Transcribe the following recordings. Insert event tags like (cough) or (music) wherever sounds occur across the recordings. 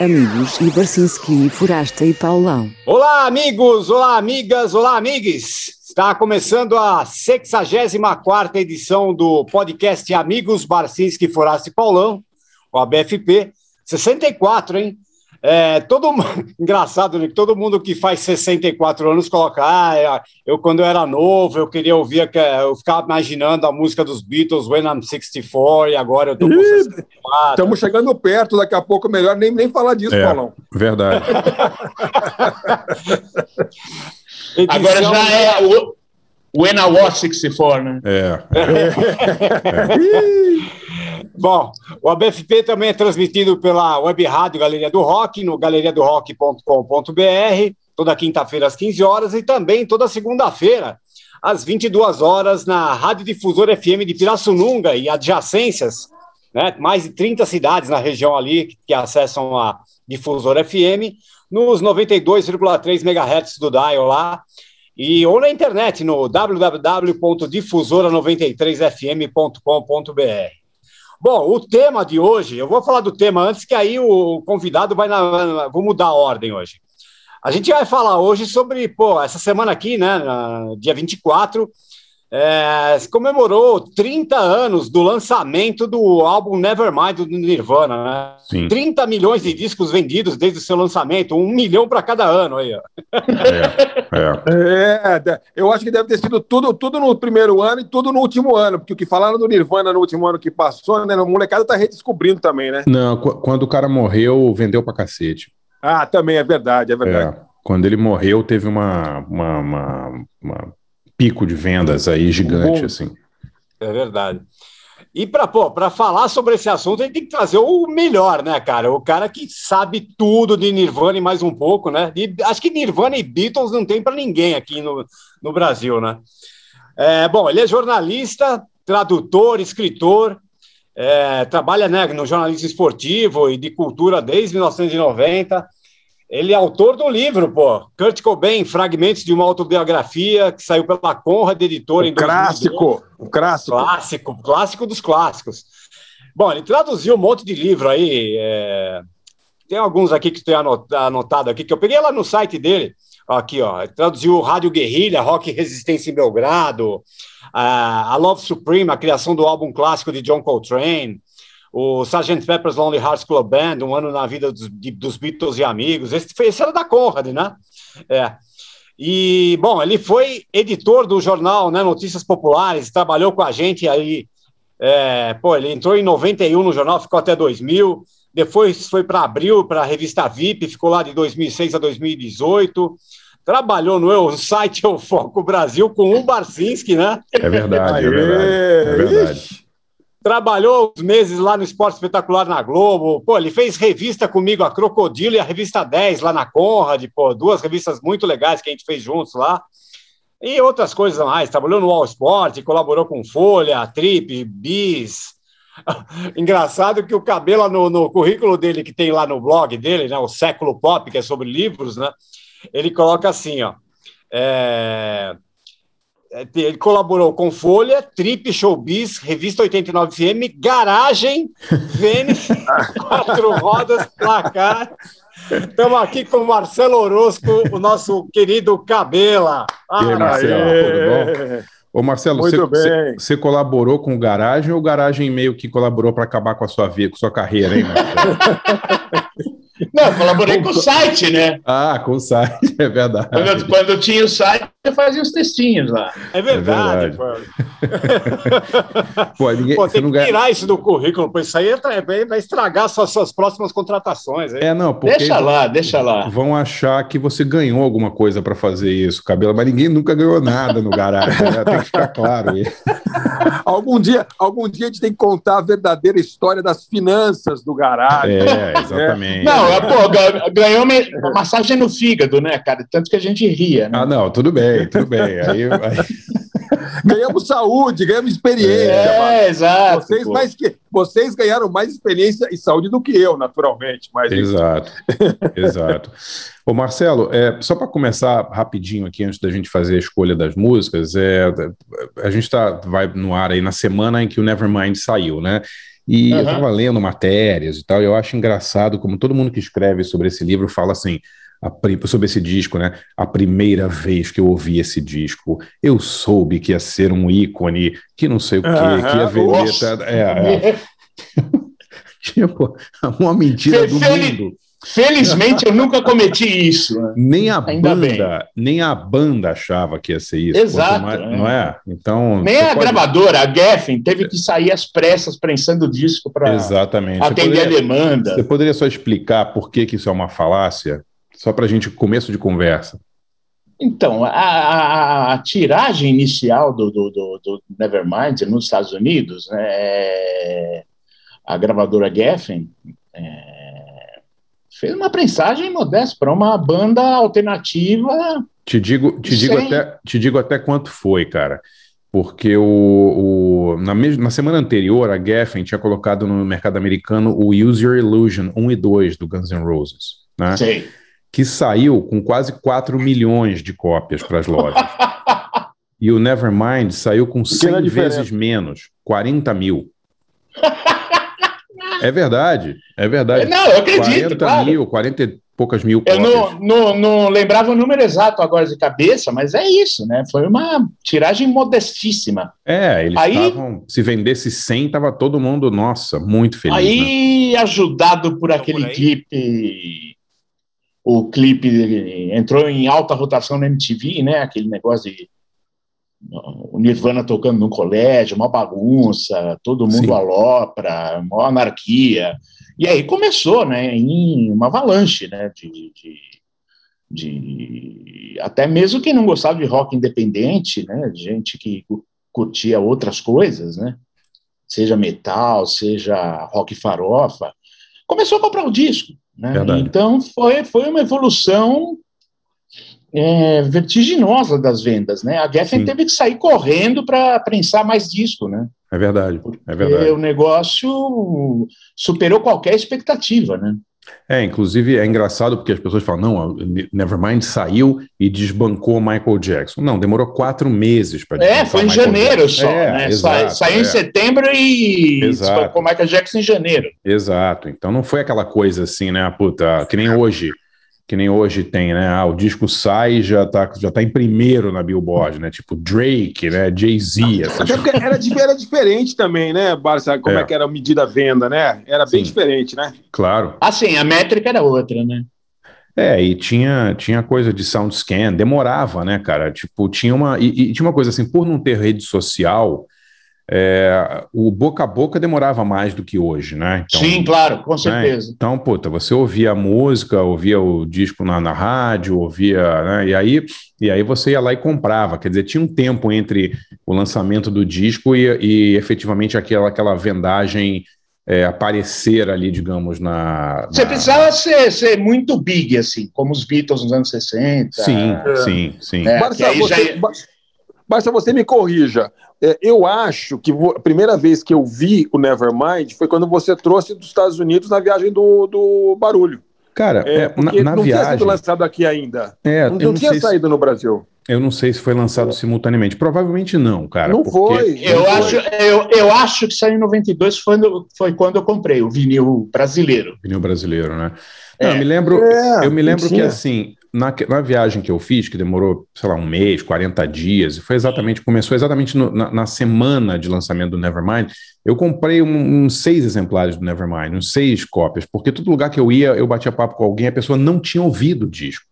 amigos e Barcinski, Forasta e Paulão. Olá, amigos! Olá, amigas! Olá, amigues! Está começando a 64 edição do podcast Amigos Barcinski, Forasta e Paulão, o ABFP. 64, hein? É, todo (laughs) engraçado, né? Todo mundo que faz 64 anos coloca, ah, é, eu quando eu era novo, eu queria ouvir, eu ficava imaginando a música dos Beatles, When I'm 64, e agora eu tô com 64. Estamos chegando perto, daqui a pouco melhor nem, nem falar disso, é, Paulão. Verdade. (laughs) agora já é o When I Was 64, né? É. (laughs) Bom, o ABFP também é transmitido pela web rádio Galeria do Rock, no galeriadorock.com.br, toda quinta-feira às 15 horas e também toda segunda-feira às 22 horas na Rádio Difusor FM de Pirassununga e adjacências, né? Mais de 30 cidades na região ali que acessam a Difusor FM, nos 92,3 MHz do dial lá, e ou na internet no www.difusora93fm.com.br. Bom, o tema de hoje, eu vou falar do tema antes, que aí o convidado vai na. Vou mudar a ordem hoje. A gente vai falar hoje sobre, pô, essa semana aqui, né, dia 24, é, se comemorou 30 anos do lançamento do álbum Nevermind do Nirvana, né? Sim. 30 milhões de discos vendidos desde o seu lançamento, um milhão para cada ano aí. Ó. É, é. (laughs) é, eu acho que deve ter sido tudo, tudo no primeiro ano e tudo no último ano, porque o que falaram do Nirvana no último ano que passou, né? O molecada tá redescobrindo também, né? Não, quando o cara morreu, vendeu pra cacete. Ah, também é verdade, é verdade. É, quando ele morreu, teve uma, uma, uma, uma pico de vendas aí gigante, assim. É verdade. E para falar sobre esse assunto, a gente tem que trazer o melhor, né, cara? O cara que sabe tudo de Nirvana e mais um pouco, né? E acho que Nirvana e Beatles não tem para ninguém aqui no, no Brasil, né? É, bom, ele é jornalista, tradutor, escritor, é, trabalha né, no jornalismo esportivo e de cultura desde 1990. Ele é autor do livro, pô. Kurt Cobain, Fragmentos de uma Autobiografia, que saiu pela Conrad Editora um em clássico, um clássico. Clássico, clássico dos clássicos. Bom, ele traduziu um monte de livro aí. É... Tem alguns aqui que tenho anotado aqui, que eu peguei lá no site dele. Aqui, ó. Traduziu Rádio Guerrilha, Rock Resistência em Belgrado, a Love Supreme, a criação do álbum clássico de John Coltrane, o Sgt. Pepper's Lonely Hearts Club Band, um ano na vida dos, de, dos Beatles e amigos. Esse, esse era da Conrad, né? É. E, bom, ele foi editor do jornal né, Notícias Populares, trabalhou com a gente aí. É, pô, ele entrou em 91 no jornal, ficou até 2000. Depois foi para Abril, para a revista VIP, ficou lá de 2006 a 2018 trabalhou no site Eu Foco Brasil com o Barcinski, né? É verdade, é verdade. É verdade trabalhou uns meses lá no Esporte Espetacular na Globo, pô, ele fez revista comigo, a Crocodilo e a Revista 10 lá na Conrad, pô, duas revistas muito legais que a gente fez juntos lá, e outras coisas mais, trabalhou no All Sport, colaborou com Folha, Trip, Bis, (laughs) engraçado que o cabelo no, no currículo dele, que tem lá no blog dele, né, o Século Pop, que é sobre livros, né, ele coloca assim, ó, é ele colaborou com Folha, Trip, Showbiz, Revista 89FM, Garagem, (laughs) Vênus, Quatro Rodas, Placar. Estamos aqui com o Marcelo Orozco, o nosso querido Cabela. Ah, e aí, Marcelo, tudo bom? Ô Marcelo, você, você, colaborou com o Garagem ou o Garagem meio que colaborou para acabar com a sua vida, com a sua carreira, hein, Marcelo? (laughs) Não, colaborei com o site, né? Ah, com o site, (laughs) é verdade. Quando eu, quando eu tinha o site, eu fazia os textinhos lá. É verdade, é verdade. pô. (laughs) ninguém, pô, tem que tirar ganha... isso do currículo, pois isso aí é, vai estragar suas, suas próximas contratações. Hein? É, não, porque deixa lá, deixa lá. Vão achar que você ganhou alguma coisa para fazer isso, cabelo, mas ninguém nunca ganhou nada no garagem, né? tem que ficar claro aí. (laughs) algum dia, algum dia a gente tem que contar a verdadeira história das finanças do garagem. É, exatamente. É. Não, é, pô, ganhou uma massagem no fígado, né, cara? Tanto que a gente ria. Né? Ah, não, tudo bem, tudo bem. (laughs) Aí, aí... ganhamos saúde, ganhamos experiência. É, exato. Vocês, mais que, vocês ganharam mais experiência e saúde do que eu, naturalmente. Mas... Exato, exato. Ô Marcelo, é, só para começar rapidinho aqui, antes da gente fazer a escolha das músicas, é, a gente tá, vai no ar aí na semana em que o Nevermind saiu, né? E uhum. eu estava lendo matérias e tal, e eu acho engraçado como todo mundo que escreve sobre esse livro fala assim, a, sobre esse disco, né? A primeira vez que eu ouvi esse disco, eu soube que ia ser um ícone, que não sei o quê, uhum. que ia vender. É, é. (laughs) (laughs) tipo, uma mentira do mundo. Felizmente eu nunca cometi isso. Né? Nem a Ainda banda, bem. nem a banda achava que ia ser isso. Exato. Mais, é. Não é? Então. Nem a pode... gravadora, a Geffen, teve que sair às pressas prensando o disco para atender poderia, a demanda. Você poderia só explicar por que, que isso é uma falácia? Só para a gente, começo de conversa. Então, a, a, a tiragem inicial do, do, do, do, Nevermind nos Estados Unidos, né, é, a gravadora Geffen, é, fez uma prensagem modesta para uma banda alternativa. Te digo, te digo, até, te digo até quanto foi, cara. Porque o, o na, na, semana anterior, a Geffen tinha colocado no mercado americano o Use Your Illusion 1 e 2 do Guns N' Roses. Né? Sim. Que saiu com quase 4 milhões de cópias para as lojas. (laughs) e o Nevermind saiu com 100 vezes menos, 40 mil. É verdade, é verdade. Não, eu acredito. 40 claro. mil, 40 e poucas mil Eu não, não, não, lembrava o número exato agora de cabeça, mas é isso, né? Foi uma tiragem modestíssima. É, eles estavam. Se vendesse 100, tava todo mundo, nossa, muito feliz. Aí, né? ajudado por aquele por clipe. O clipe entrou em alta rotação na MTV, né? Aquele negócio de o Nirvana tocando no colégio, uma bagunça, todo mundo Sim. alopra, uma anarquia. E aí começou, né, em uma avalanche, né, de, de, de, até mesmo quem não gostava de rock independente, né, gente que curtia outras coisas, né, seja metal, seja rock farofa, começou a comprar o disco, né, então foi, foi uma evolução é, vertiginosa das vendas, né? A Geffen teve que sair correndo para prensar mais disco, né? É verdade, Porque é verdade. o negócio superou qualquer expectativa, né? É, inclusive é engraçado porque as pessoas falam, não, Nevermind saiu e desbancou Michael Jackson. Não, demorou quatro meses para É, foi em Michael janeiro Jackson. só, é, né? Exato, saiu é. em setembro e exato. desbancou Michael Jackson em janeiro. Exato, então não foi aquela coisa assim, né, puta, que nem hoje que nem hoje tem, né? Ah, o disco sai e já tá, já tá em primeiro na Billboard, né? Tipo Drake, né? Jay-Z. Era, era diferente também, né, Barça? Como é. é que era a medida venda, né? Era bem Sim. diferente, né? Claro. Assim, a métrica era outra, né? É, e tinha, tinha coisa de sound scan, demorava, né, cara? Tipo, tinha uma. E, e tinha uma coisa assim, por não ter rede social, é, o boca a boca demorava mais do que hoje, né? Então, Sim, claro, com né? certeza. Né? Então, puta, você ouvia a música, ouvia o disco na, na rádio, ouvia, né? E aí, e aí você ia lá e comprava. Quer dizer, tinha um tempo entre o lançamento do disco e, e efetivamente aquela, aquela vendagem é, aparecer ali, digamos, na. Você precisava ser, ser muito big, assim, como os Beatles nos anos 60. Sim, é. sim, sim. É, Marcelo, você, já... Basta você me corrija. É, eu acho que a primeira vez que eu vi o Nevermind foi quando você trouxe dos Estados Unidos na viagem do, do Barulho. Cara, é, é na, na não viagem... tinha sido lançado aqui ainda. É, não, não tinha saído se... no Brasil. Eu não sei se foi lançado simultaneamente. Provavelmente não, cara. Não foi. Eu, não acho, foi. Eu, eu acho que saiu em 92, foi, no, foi quando eu comprei o vinil brasileiro. Vinil brasileiro, né? Não, é. eu me lembro, é, eu me lembro que assim, na, na, viagem que eu fiz, que demorou, sei lá, um mês, 40 dias, e foi exatamente, começou exatamente no, na, na, semana de lançamento do Nevermind, eu comprei uns um, um seis exemplares do Nevermind, uns seis cópias, porque todo lugar que eu ia, eu batia papo com alguém, a pessoa não tinha ouvido o disco.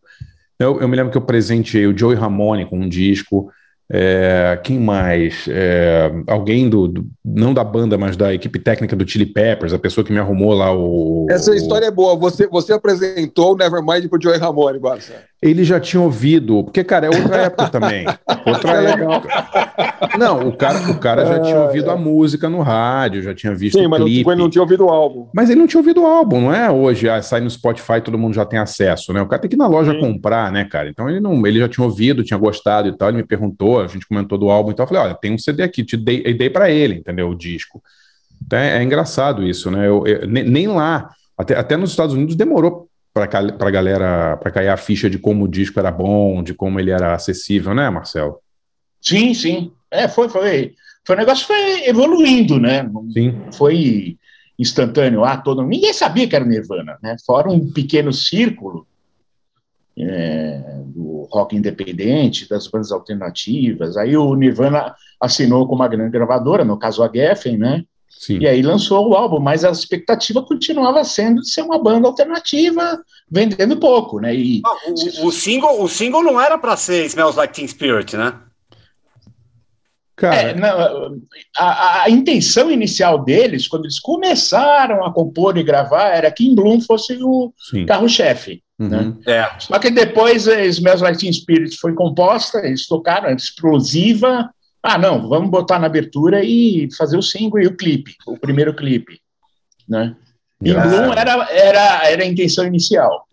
Eu, eu me lembro que eu presenteei o Joey Ramone com um disco, é, quem mais? É, alguém do, do, não da banda, mas da equipe técnica do Chili Peppers, a pessoa que me arrumou lá o. Essa o... história é boa. Você, você apresentou o Nevermind pro Joey Ramone, Barça. Ele já tinha ouvido, porque, cara, é outra época (laughs) também. Outra é época. Não, o cara, o cara já tinha ouvido a música no rádio, já tinha visto Sim, o clipe. mas não, não tinha ouvido o álbum. Mas ele não tinha ouvido o álbum, não é hoje, ah, sai no Spotify, todo mundo já tem acesso, né? O cara tem que ir na loja Sim. comprar, né, cara? Então ele não, ele já tinha ouvido, tinha gostado e tal, ele me perguntou, a gente comentou do álbum, então eu falei, olha, tem um CD aqui, te dei, dei para ele, entendeu? O disco. Então é, é engraçado isso, né? Eu, eu, nem lá, até, até nos Estados Unidos demorou para a galera, para cair a ficha de como o disco era bom, de como ele era acessível, né, Marcelo? Sim, sim. É, foi, foi. foi um negócio que foi evoluindo, né? Sim. Foi instantâneo. Ah, todo ninguém sabia que era Nirvana, né? Fora um pequeno círculo é, do rock independente, das bandas alternativas. Aí o Nirvana assinou com uma grande gravadora, no caso a Geffen, né? Sim. E aí lançou o álbum, mas a expectativa continuava sendo de ser uma banda alternativa, vendendo pouco, né? E, ah, o, o, single, o single não era para ser Smells Like Teen Spirit, né? Cara, é, não, a, a, intenção inicial deles, quando eles começaram a compor e gravar, era que Kim Bloom fosse o carro-chefe. Uhum. Né? É. Só que depois Smells Like Teen Spirit foi composta, eles tocaram, explosiva. Ah, não, vamos botar na abertura e fazer o single e o clipe, o primeiro clipe. Né? Kim Bloom era, era, era a intenção inicial.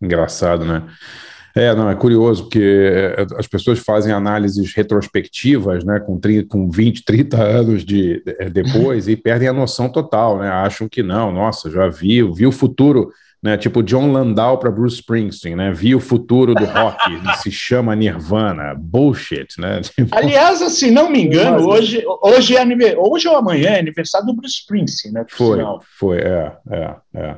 Engraçado, né? É, não, é curioso, porque é, as pessoas fazem análises retrospectivas, né, com, 30, com 20, 30 anos de, de depois e perdem a noção total, né, acham que não, nossa, já vi, vi o futuro, né, tipo John Landau para Bruce Springsteen, né, vi o futuro do rock, (laughs) se chama Nirvana, bullshit, né. (laughs) Tipo... Aliás, se assim, não me engano, hoje, hoje, é hoje ou amanhã é aniversário do Bruce Springsteen, né, Foi, sinal. foi, é, é, é.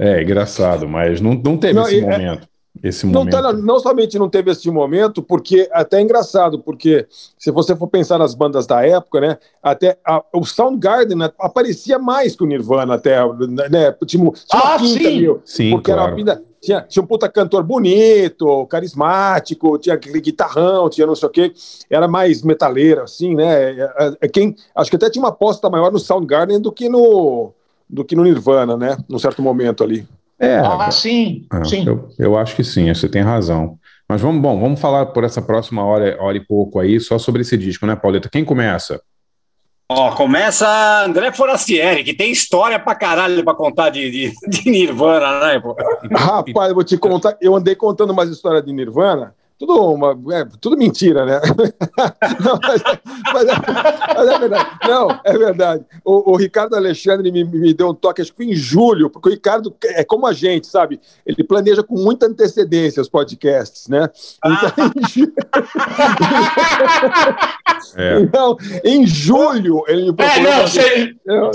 É, engraçado, mas não, não teve não, esse é, momento esse não, momento. Tá, não somente não teve esse momento, porque até é engraçado, porque se você for pensar nas bandas da época, né, até a, o Soundgarden né, aparecia mais que o Nirvana até, né, tipo, tinha ah, sim. Mil, sim, porque claro. era uma pinta, tinha, tinha um puta cantor bonito, carismático, tinha aquele guitarrão, tinha não sei o quê, era mais metaleiro, assim, né, é, é, é, quem, acho que até tinha uma aposta maior no Soundgarden do que no do que no Nirvana, né, num certo momento ali. É, ah, sim, é, sim. Eu, eu, acho que sim, você tem razão. Mas vamos, bom, vamos falar por essa próxima hora, hora e pouco aí, só sobre esse disco, né, Pauleta? Quem começa? Ó, começa André Forastieri, que tem história pra caralho pra contar de, de, de Nirvana, né? Pô? Rapaz, eu vou te contar, eu andei contando umas histórias de Nirvana, tudo, uma, é, tudo mentira, né? (laughs) Não, mas, é, mas, é, mas, é, verdade. Não, é verdade. O, o Ricardo Alexandre me, me, deu um toque, acho que em julho, porque o Ricardo é como a gente, sabe? Ele planeja com muita antecedência os podcasts, né? Então, (laughs) é. então em julho, ele me procurou. É, não, você... eu, eu,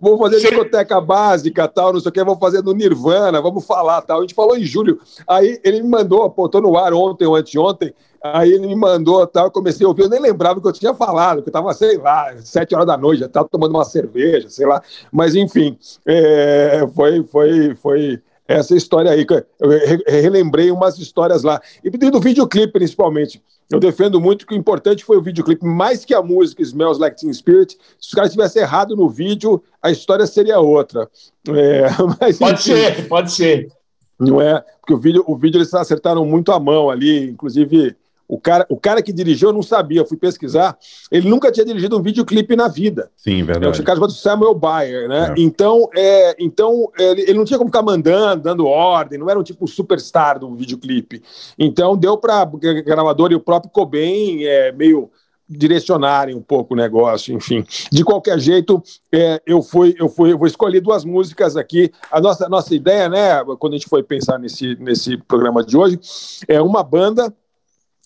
vou fazer Sim. discoteca básica, tal, não sei o que, vou fazer no Nirvana, vamos falar, tal. A gente falou em julho. Aí ele me mandou, apontou no ar ontem ou anteontem, aí ele me mandou, tal, eu comecei a ouvir, eu nem lembrava o que eu tinha falado, que eu estava, sei lá, sete horas da noite, já estava tomando uma cerveja, sei lá. Mas, enfim, é, foi, foi, foi essa história aí. Eu relembrei umas histórias lá. E do videoclipe, principalmente. Eu defendo muito que o importante foi o videoclipe, mais que a música Smells Like Teen Spirit. Se os caras tivessem errado no vídeo, a história seria outra. É, (laughs) mas, pode enfim, ser, pode ser. Não é? Porque o vídeo, o vídeo eles acertaram muito a mão ali, inclusive o cara, o cara que dirigiu eu não sabia, eu fui pesquisar. Ele nunca tinha dirigido um videoclipe na vida. Sim, verdade. É o caso do Samuel Bayer, né? É. Então, é, então ele, ele, não tinha como ficar mandando, dando ordem, não era um tipo superstar do videoclipe. Então, deu para a gravadora e o próprio Cobain é, meio direcionarem um pouco o negócio, enfim. De qualquer jeito, é, eu fui, eu fui, eu vou escolher duas músicas aqui. A nossa, nossa ideia, né, quando a gente foi pensar nesse, nesse programa de hoje, é uma banda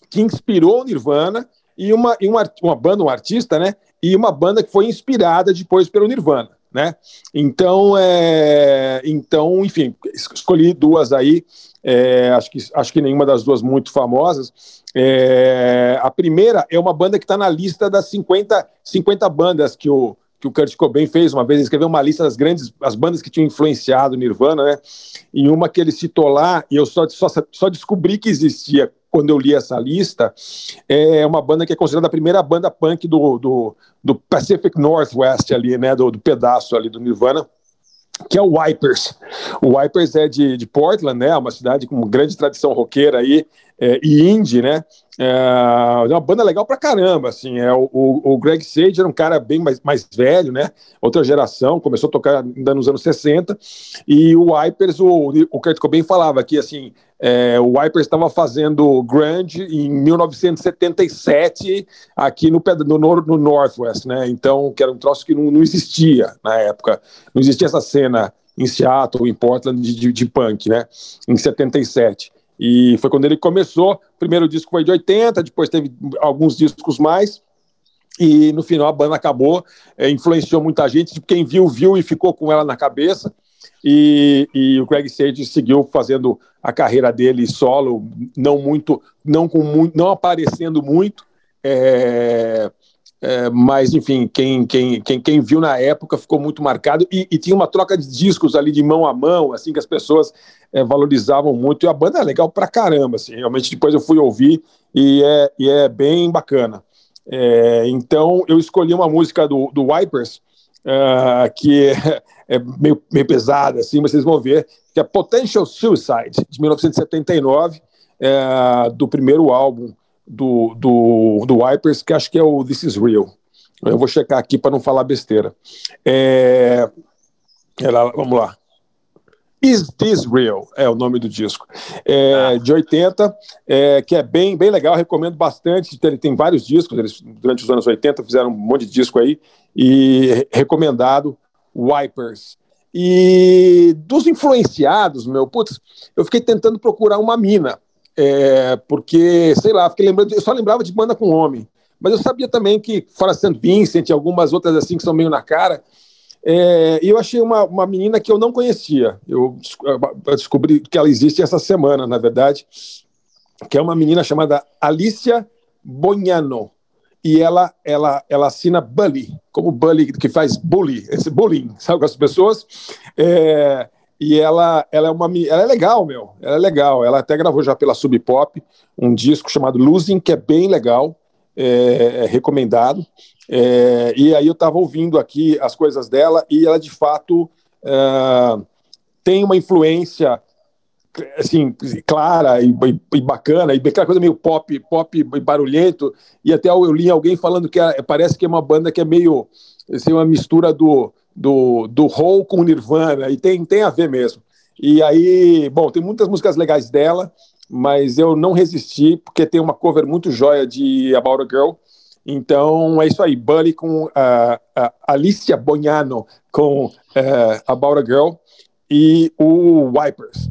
que inspirou o Nirvana e uma, e uma, uma banda, um artista, né? E uma banda que foi inspirada depois pelo Nirvana, né? Então, é, então enfim, escolhi duas aí. É, acho, que, acho que nenhuma das duas muito famosas. É, a primeira é uma banda que está na lista das 50, 50 bandas que o, que o Kurt Cobain fez uma vez, ele escreveu uma lista das grandes as bandas que tinham influenciado Nirvana, né? Em uma que ele citou lá, e eu só, só, só descobri que existia quando eu li essa lista, é uma banda que é considerada a primeira banda punk do, do, do Pacific Northwest ali, né, do, do, pedaço ali do Nirvana, que é o Wipers. O Wipers é de, de Portland, né, uma cidade com grande tradição roqueira aí, é, e indie, né, é uma banda legal pra caramba, assim, é, o, o, Greg Sage era um cara bem mais, mais velho, né, outra geração, começou a tocar ainda nos anos 60, e o Wipers, o, o Kurt Cobain falava que, assim, é, o Wipers estava fazendo grunge em 1977 aqui no, no, no, Northwest, né, então, que era um troço que não, não existia na época, não existia essa cena em Seattle, em Portland, de, de, de punk, né, em 77. E foi quando ele começou. O primeiro disco foi de 80, depois teve alguns discos mais. E no final a banda acabou, é, influenciou muita gente. Quem viu, viu e ficou com ela na cabeça. E, e, o Greg Sage seguiu fazendo a carreira dele solo, não muito, não com muito, não aparecendo muito, é, é, mas enfim, quem, quem, quem, quem viu na época ficou muito marcado e, e, tinha uma troca de discos ali de mão a mão, assim que as pessoas é, valorizavam muito e a banda é legal pra caramba, assim, realmente depois eu fui ouvir e é, e é bem bacana. É, então eu escolhi uma música do, do Wipers uh, que é, é, meio, meio pesada, assim, mas vocês vão ver, que é Potential Suicide, de 1979, é, do primeiro álbum do, do, do Wipers, que acho que é o This Is Real. Eu vou checar aqui para não falar besteira. É, ela, vamos lá. Is This Real é o nome do disco. É, ah. De 80, é, que é bem, bem legal, recomendo bastante. Ele tem vários discos, eles durante os anos 80 fizeram um monte de disco aí, e recomendado, Wipers. E dos influenciados, meu, putz, eu fiquei tentando procurar uma mina, é, porque, sei lá, fiquei lembrando, eu só lembrava de banda com homem, mas eu sabia também que, fora St. Vincent e algumas outras assim que são meio na cara, é, eu achei uma, uma menina que eu não conhecia. Eu, descobri que ela existe essa semana, na verdade, que é uma menina chamada Alicia Bonhano. E ela, ela, ela assina Bully, como Bully, que faz bully, esse bullying, (laughs) sabe, com as pessoas. É, e ela, ela é uma ela é legal, meu. Ela é legal. Ela até gravou já pela Sub Pop um disco chamado Losing, que é bem legal, é, é recomendado. É, e aí eu estava ouvindo aqui as coisas dela e ela de fato é, tem uma influência assim clara e, e, bacana e aquela coisa meio pop pop barulhento e até eu li alguém falando que é, parece que é uma banda que é meio assim, uma mistura do do, do Hole com Nirvana e tem tem a ver mesmo e aí bom tem muitas músicas legais dela mas eu não resisti porque tem uma cover muito joia de About a Girl então é isso aí, Bully com uh, uh, Alicia Bonhano com uh, About a Girl e o Wipers.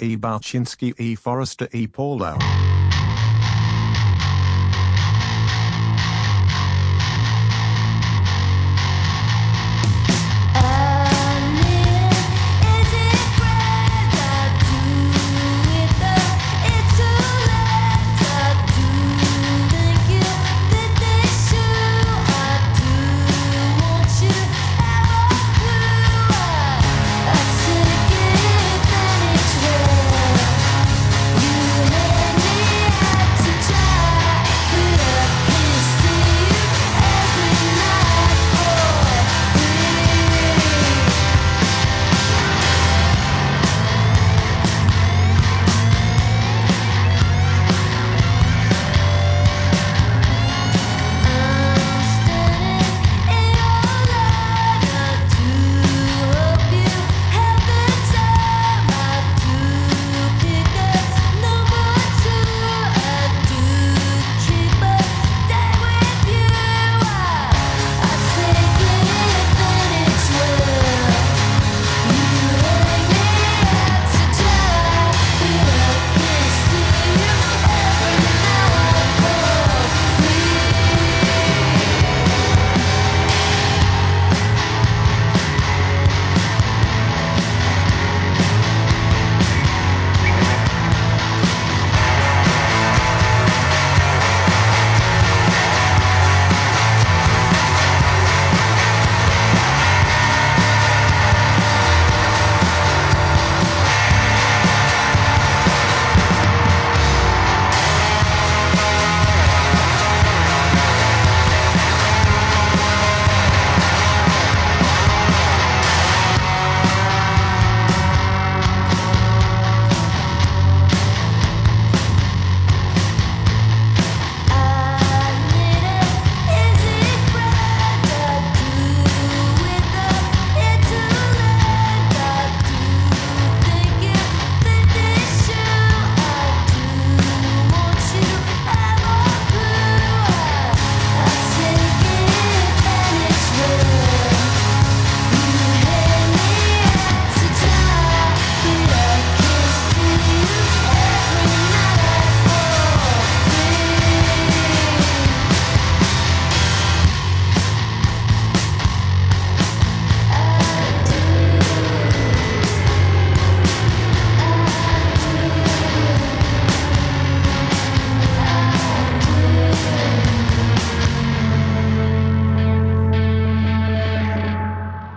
E. Balchinsky E. Forrester E. Paulo.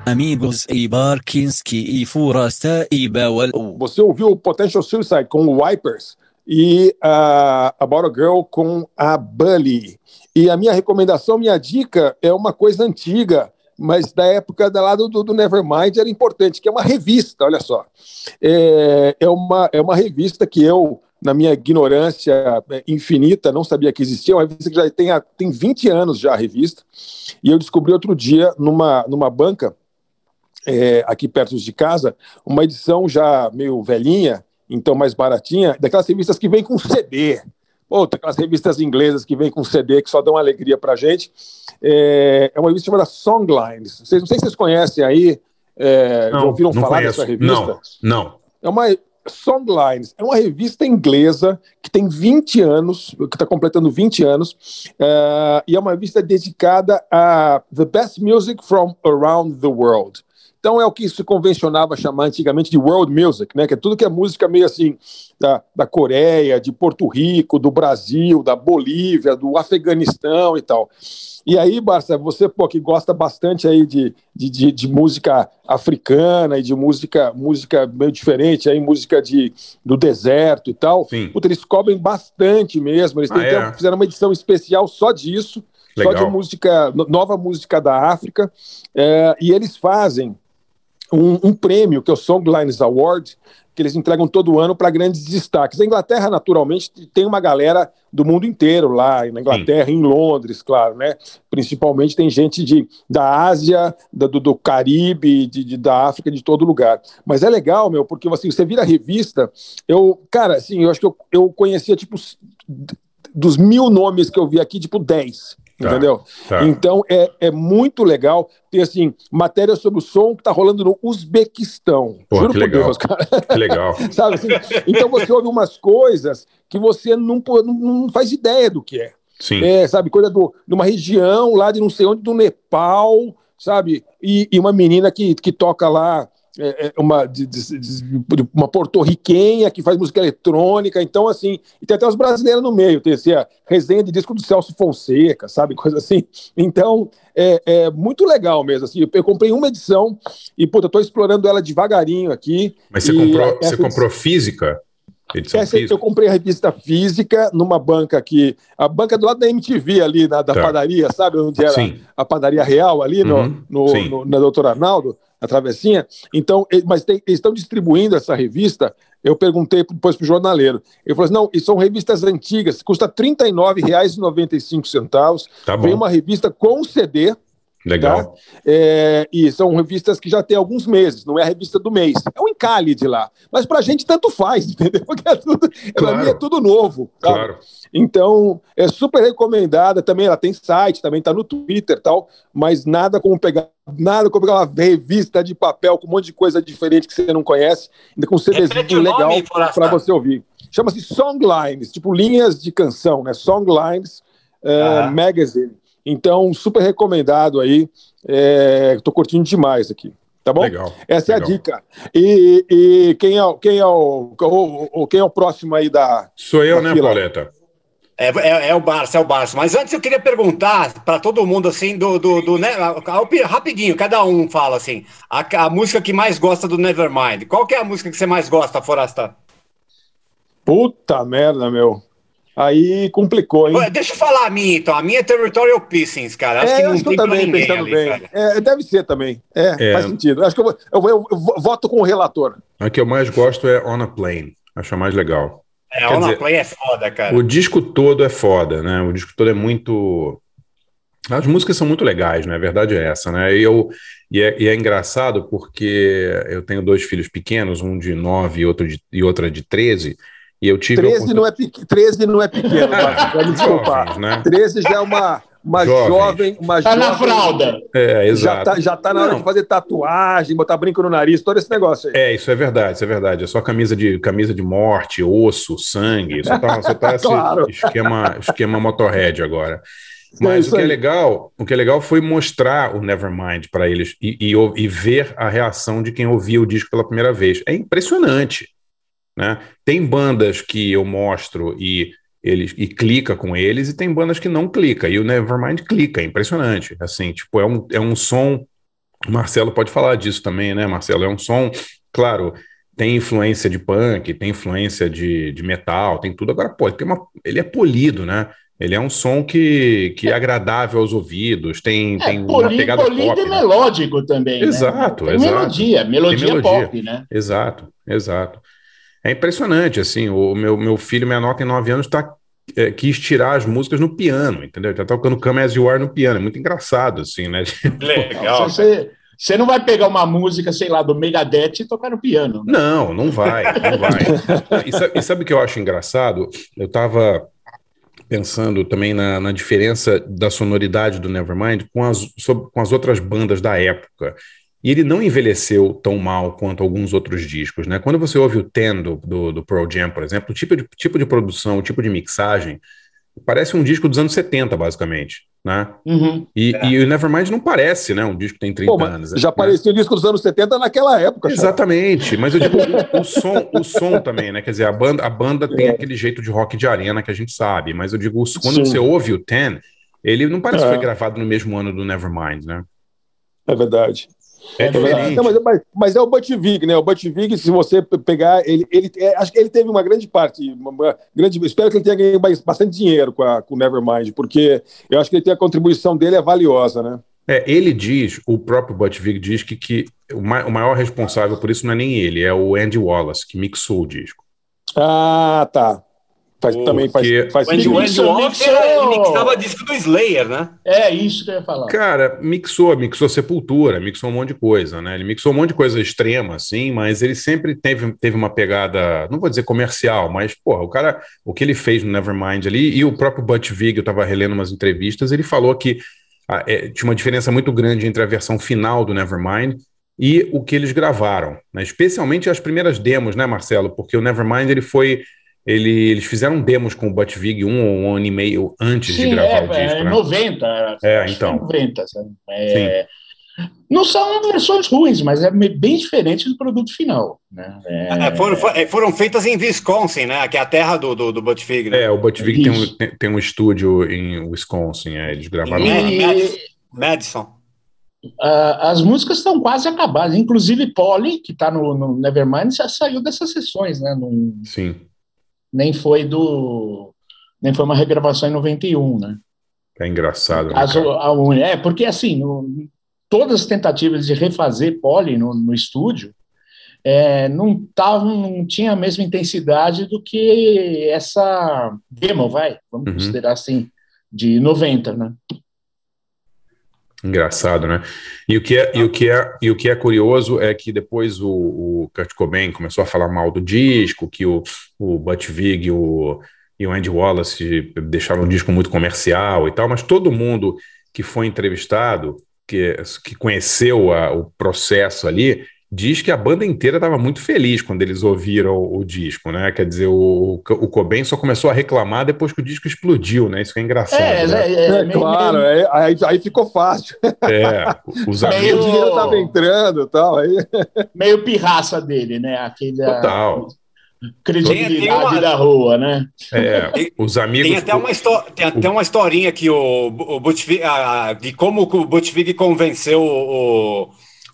Amigos e Barkinski e e. Você ouviu o Potential Suicide com o Wipers e uh, About a Girl com a Bully. E a minha recomendação, minha dica é uma coisa antiga, mas da época da lado do, do Nevermind era importante, que é uma revista, olha só. É, é, uma, é uma revista que eu na minha ignorância é, infinita, não sabia que existia, é uma revista que já tem, tem 20 anos já a revista, e eu descobri outro dia numa, numa banca é, aqui perto de casa, uma edição já meio velhinha, então mais baratinha, daquelas revistas que vem com CD. Outra, aquelas revistas inglesas que vem com CD, que só dão alegria pra gente. É, é uma revista chamada Songlines. Vocês, não sei se vocês conhecem aí, é, não, já ouviram falar conheço. dessa revista? Não, não. É uma Songlines é uma revista inglesa que tem 20 anos, que está completando 20 anos, uh, e é uma revista dedicada a the best music from around the world Então é o que se convencionava chamar antigamente de world music, né? Que é tudo que é música meio assim da, da Coreia, de Porto Rico, do Brasil, da Bolívia, do Afeganistão e tal. E aí, Barça, você pô, que gosta bastante aí de, de, de, de, música africana e de música música meio diferente, aí música de, do deserto e tal. Puta, eles cobrem bastante mesmo. Eles ah, é? fizeram uma edição especial só disso, Legal. só de música, nova música da África. É, e eles fazem um, um, prêmio, que é o Songlines Award, que eles entregam todo ano para grandes destaques. A Inglaterra, naturalmente, tem uma galera do mundo inteiro lá, na Inglaterra, Sim. em Londres, claro, né? Principalmente tem gente de, da Ásia, do, do Caribe, de, de, da África, de todo lugar. Mas é legal, meu, porque assim, você vira a revista, eu, cara, assim, eu acho que eu, eu conhecia, tipo, dos mil nomes que eu vi aqui, tipo, dez. Tá, entendeu? Tá. Então é, é muito legal ter assim matéria sobre o som que tá rolando no Uzbequistão. Pô, Juro por legal. Deus, cara. Que legal. (laughs) Sabe assim? Então você ouve umas coisas que você não, não, não faz ideia do que é. Sim. É, sabe, coisa do, de uma região lá de não sei onde, do Nepal, sabe? E, e uma menina que, que toca lá é, é, uma, de, de, de, uma porto-riquenha que faz música eletrônica, então assim, e tem até os brasileiros no meio, tem assim, a resenha de disco do Celso Fonseca, sabe, (laughs) coisa assim, então é, é muito legal mesmo, assim, eu, eu, comprei uma edição e, puta, eu tô explorando ela devagarinho aqui. Mas você, comprou, você comprou física? Edição Essa, física? Eu comprei a revista física numa banca aqui, a banca do lado da MTV ali, na, da tá. padaria, sabe, onde era Sim. a padaria real ali, uhum. no, no, no, na Doutora Arnaldo, a travessinha. Então, mas tem, eles estão distribuindo essa revista. Eu perguntei depois para o jornaleiro. Ele falou assim: não, são revistas antigas, custa R$ 39,95. Tá Vem uma revista com CD. Legal. Tá? É, e são revistas que já tem alguns meses, não é a revista do mês. É um encalhe de lá. Mas para a gente tanto faz, (laughs) entendeu? Porque é tudo, claro. mim é tudo novo. Tá? Claro. Então, é super recomendada. Também ela tem site, também está no Twitter tal, mas nada como pegar nada como pegar uma revista de papel com um monte de coisa diferente que você não conhece, ainda com um CDzinho legal para você ouvir. Chama-se Songlines, tipo linhas de canção, né? Songlines uh, Magazine. Então, super recomendado aí. Estou é, curtindo demais aqui. Tá bom? Legal. Essa legal. é a dica. E, e, quem, é, quem, é o, o, quem é o próximo aí da. Sou eu, né, fila? Pauleta? É, é, é, o Barça, é o Barça. Mas antes eu queria perguntar para todo mundo, assim, do, do, do né, rapidinho, cada um fala assim, a, a, música que mais gosta do Nevermind. Qual que é a música que você mais gosta, Forasta? Puta merda, meu. Aí complicou, hein? Deixa eu falar a minha, então. A minha é Territorial Pissings, cara. Acho é, que não acho tem que eu também, pensando ali, bem. É, deve ser também. É, é, faz sentido. Acho que eu, vou, eu, vou, eu, eu voto com o relator. A que eu mais gosto é On a Plane. Acho a mais legal. É, Quer On dizer, a Plane é foda, cara. O disco todo é foda, né? O disco todo é muito... As músicas são muito legais, né? A verdade é essa, né? E, eu, e, é, e é engraçado porque eu tenho dois filhos pequenos, um de 9 e, outro de, e outra de 13, e eu tive 13, não é, 13 não é pequeno, (laughs) pode me desculpar. Né? 13 já é uma, uma jovem, jovem uma tá jovem, na fralda. É, exato. Já tá, já tá na hora de fazer tatuagem, botar brinco no nariz, todo esse negócio aí. É, isso é verdade, isso é verdade. É só camisa de, camisa de morte, osso, sangue. Só tá, só tá (laughs) claro. esse esquema, esquema Motorhead agora. Mas é o que é legal, o que é legal foi mostrar o Nevermind para eles e, e, e ver a reação de quem ouvia o disco pela primeira vez. É impressionante. Né? Tem bandas que eu mostro e eles e clica com eles, e tem bandas que não clica, e o Nevermind clica, é impressionante. Assim, tipo, é um, é um som. O Marcelo pode falar disso também, né, Marcelo? É um som, claro, tem influência de punk, tem influência de, de metal, tem tudo. Agora, pô, tem uma, ele é polido, né? Ele é um som que, que é agradável aos ouvidos, tem, é, tem uma pegada polido pop. e né? melódico também. Exato, né? exato. Melodia, melodia, melodia pop, né? Exato, exato. É impressionante, assim, o meu, meu filho, menor, tem nove anos, tá, é, quis tirar as músicas no piano, entendeu? Tá tocando Come As You Are no piano, é muito engraçado, assim, né? (laughs) Legal. Você, você não vai pegar uma música, sei lá, do Megadeth e tocar no piano. Né? Não, não vai, não vai. (laughs) e, sabe, e sabe o que eu acho engraçado? Eu tava pensando também na, na diferença da sonoridade do Nevermind com as, sobre, com as outras bandas da época. E ele não envelheceu tão mal quanto alguns outros discos, né? Quando você ouve o Ten do, do, do Pearl Jam, por exemplo, o tipo de, tipo de produção, o tipo de mixagem, parece um disco dos anos 70, basicamente. né? Uhum. E, É. e o Nevermind não parece, né? Um disco que tem 30 Pô, anos. já né? parecia o disco dos anos 70 naquela época. Exatamente, mas eu digo (laughs) o, o som, o som também, né? Quer dizer, a banda, a banda tem aquele jeito de rock de arena que a gente sabe, mas eu digo, quando Sim. você ouve o Ten, ele não parece que É. foi gravado no mesmo ano do Nevermind, né? É verdade. É, É verdade. Não, mas, mas- mas é o Butch Vig, né? O Butch Vig, se você pe- pegar, ele, ele é, acho que ele teve uma grande parte, uma, uma grande, espero que ele tenha ganho mais- bastante dinheiro com, a, com o Nevermind, porque eu acho que ele tem a contribuição dele é valiosa, né? É, ele diz, o próprio Butch Vig diz que, que o, ma- o maior responsável por isso não é nem ele, é o Andy Wallace, que mixou o disco. Ah, tá. Faz, O também faz, faz O Andy, o mixou. ele mixava disco do Slayer, né? É isso que eu ia falar. Cara, mixou, mixou Sepultura, mixou um monte de coisa, né? Ele mixou um monte de coisa extrema, assim, mas ele sempre teve, teve uma pegada, não vou dizer comercial, mas, porra, o cara, o que ele fez no Nevermind ali, e o próprio Butch Vig, eu tava relendo umas entrevistas, ele falou que ah, é, tinha uma diferença muito grande entre a versão final do Nevermind e o que eles gravaram, né? Especialmente as primeiras demos, né, Marcelo? Porque o Nevermind, ele foi... Ele, eles fizeram demos com o Butch Vig um ou um ano e meio antes de Sim, gravar é, o disco, é né? 90. É, então. 90, sabe? É, não são versões ruins, mas é bem diferente do produto final. Né? É, É, foram, fo- é, foram feitas em Wisconsin, né? Que é a terra do, do, do Butch Vig, né? É, o Butch Vig tem um, tem, tem um estúdio em Wisconsin, é, eles gravaram E- lá. Madison. Ah, as músicas estão quase acabadas. Inclusive, Polly, que está no, no Nevermind, já saiu dessas sessões, né? Não- Sim, nem foi do. Nem foi uma regravação em 91, né? é engraçado. né, Caso, é, porque assim, no- todas as tentativas de refazer Polly no, no estúdio é, não tavam, não tinha a mesma intensidade do que essa demo, vai, vamos Uhum. considerar assim, de 90, né? Engraçado, né? E o que é, e o que é, e o que é curioso é que depois o, o Kurt Cobain começou a falar mal do disco, que o, o Butch Vig e o, e o Andy Wallace deixaram o disco muito comercial e tal, mas todo mundo que foi entrevistado, que, que conheceu a- o processo ali, diz que a banda inteira estava muito feliz quando eles ouviram o, o disco, né? Quer dizer, o, o Cobain só começou a reclamar depois que o disco explodiu, né? Isso que é engraçado. É, né? é, é, É, meio- claro, meio- é, aí, aí ficou fácil. É, (laughs) os Meio- O amigos. dinheiro estava entrando e tal. Aí, meio pirraça dele, né? Aquele Total. credibilidade Tem- uma- da rua, né? É, os amigos. Tem até uma, histó tem até uma historinha que o, o de como o Butch Vig convenceu o,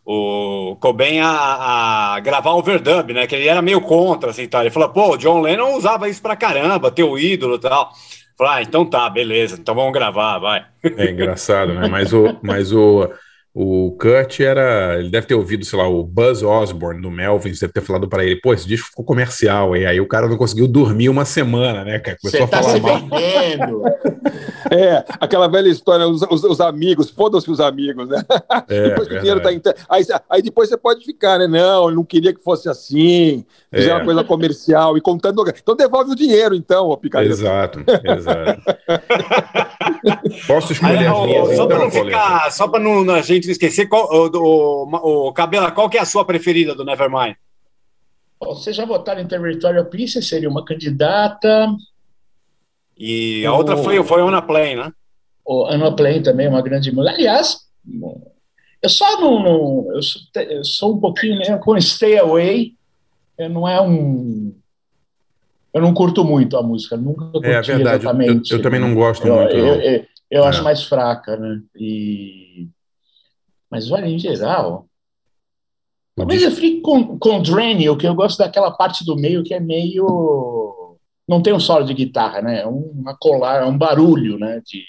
o Cobain a, a gravar overdub, né? Que ele era meio contra, assim, tal. Ele falou, pô, o John Lennon usava isso pra caramba, teu ídolo e tal. Falei, ah, então tá, beleza, então vamos gravar, vai. É engraçado, né? Mas o, mas o, o Kurt era. Ele deve ter ouvido, sei lá, o Buzz Osborne do Melvins, deve ter falado para ele, pô, esse disco ficou comercial. E aí o cara não conseguiu dormir uma semana, né? cara? Começou Você a tá falar se mal. vendendo. (laughs) é, aquela velha história, os, os- os amigos, foda-se os amigos, né? É, (laughs) depois que o dinheiro tá. Aí, aí depois você pode ficar, né? Não, ele não queria que fosse assim, fizer É. uma coisa comercial e contando. Então devolve o dinheiro, então, ô picareta. Exato, exato. (laughs) Posso escolher Aí, as ó, minhas, só para então, não Pauleta? ficar, só para não, a gente não esquecer, qual, o, o, o Cabela, qual que é a sua preferida do Nevermind? Bom, Vocês já votaram em Territorial Princess, seria uma candidata. E a O- outra foi, foi On a Plane, né? O Anna Plain também uma grande música. Aliás, eu só não. não- eu, sou, eu sou um pouquinho mesmo com Stay Away. Eu não é um. Eu não curto muito a música, nunca curti É verdade, eu, eu- exatamente. eu também não gosto Eu, muito. eu, eu, eu É. acho mais fraca, né? E... Mas olha, em geral. O Talvez disco- eu fique com, com Draniel, que eu gosto daquela parte do meio que é meio. Não tem um solo de guitarra, né? É uma colar, é um barulho, né? De,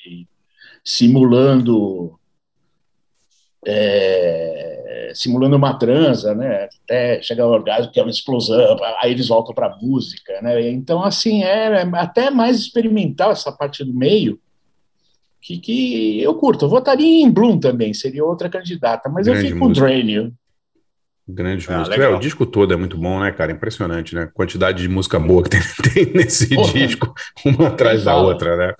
simulando. É, simulando uma transa, né? Até chegar ao orgasmo, que é uma explosão, aí eles voltam para a música, né? Então, assim, é até mais experimental essa parte do meio, que, que eu curto. Eu votaria em Bloom também, seria outra candidata, mas Grande eu fico com música. Draniel. Grandes Ah, músicas. legal. É, o disco todo é muito bom, né, cara? Impressionante, né? Quantidade de música boa que tem, (laughs) tem nesse Porra. disco, uma atrás da outra, né?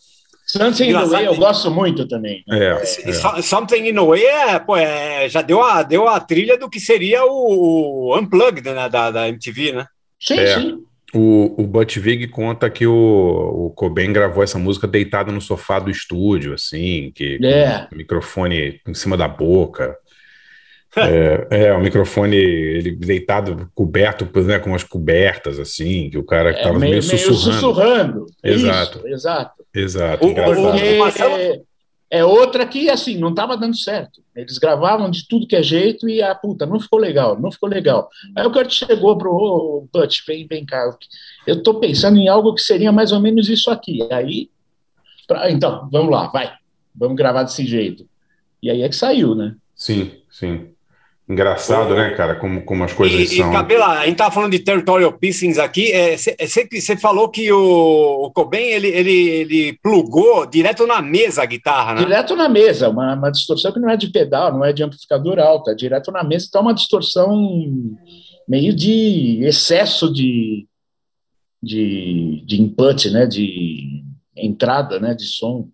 Something in the Way eu gosto muito também. né? É, é. So- Something in a Way é, pô, é, já deu a, deu a trilha do que seria o, o Unplugged né, da, da MTV, né? Sim, É. sim. O, o Butch Vig conta que o, o Cobain gravou essa música deitado no sofá do estúdio, assim, que É. com o microfone em cima da boca. É, é, o microfone ele deitado, coberto né, com umas cobertas, assim, que o cara que É, tava meio, meio, meio sussurrando. sussurrando. Exato. Isso, exato. Exato, O- Porque é, é outra que, assim, não estava dando certo. Eles gravavam de tudo que é jeito e a puta, não ficou legal, não ficou legal. Aí o Kurt chegou pro ô, Butch, vem, vem cá. Eu tô pensando em algo que seria mais ou menos isso aqui. Aí, pra- então, vamos lá, vai. Vamos gravar desse jeito. E aí é que saiu, né? Sim, sim. Engraçado, né, cara, como, como as coisas E, e são. Cabela, a gente tava falando de territorial pissings aqui. É, Você falou que o, o Cobain ele, ele, ele plugou direto na mesa a guitarra, né? Direto na mesa, uma, uma distorção que não é de pedal, não é de amplificador alto, é direto na mesa, então é uma distorção meio de excesso de, de, de input, né? De entrada, né? De som.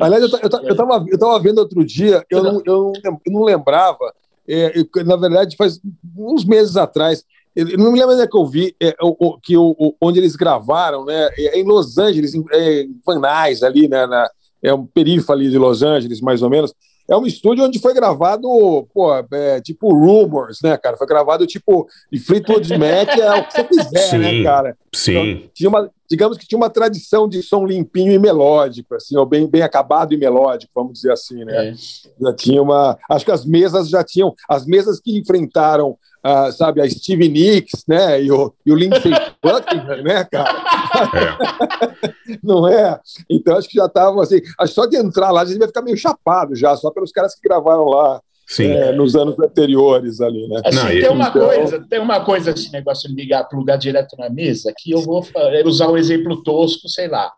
Aliás, eu, eu, eu, tava, eu tava vendo outro dia, eu não, eu não, lem- eu não lembrava, é, na verdade, faz uns meses atrás, eu não me lembro onde é que eu vi, é, o- que o, onde eles gravaram, né, é em Los Angeles, em, é, em Van Nuys, ali, né, na, é um perífero ali de Los Angeles, mais ou menos, é um estúdio onde foi gravado, pô, é, tipo Rumors, né, cara, foi gravado tipo de Fleetwood Mac, é o que você quiser, né, Sim. cara. Sim, tinha uma, digamos que tinha uma tradição de som limpinho e melódico, assim, ou bem, bem acabado e melódico, vamos dizer assim, né? É. Já tinha uma, acho que as mesas já tinham, as mesas que enfrentaram, ah, sabe, a Stevie Nicks, né, e o, e o Lindsey (laughs) Buckingham, né, cara? é. (laughs) Não é? Então acho que já estavam assim, acho que só de entrar lá a gente vai ficar meio chapado já, só pelos caras que gravaram lá Sim. é, nos anos anteriores ali, né? Assim, Não, tem e- uma então- coisa, tem uma coisa esse negócio de ligar, plugar direto na mesa, que eu vou fa- usar um exemplo tosco, sei lá.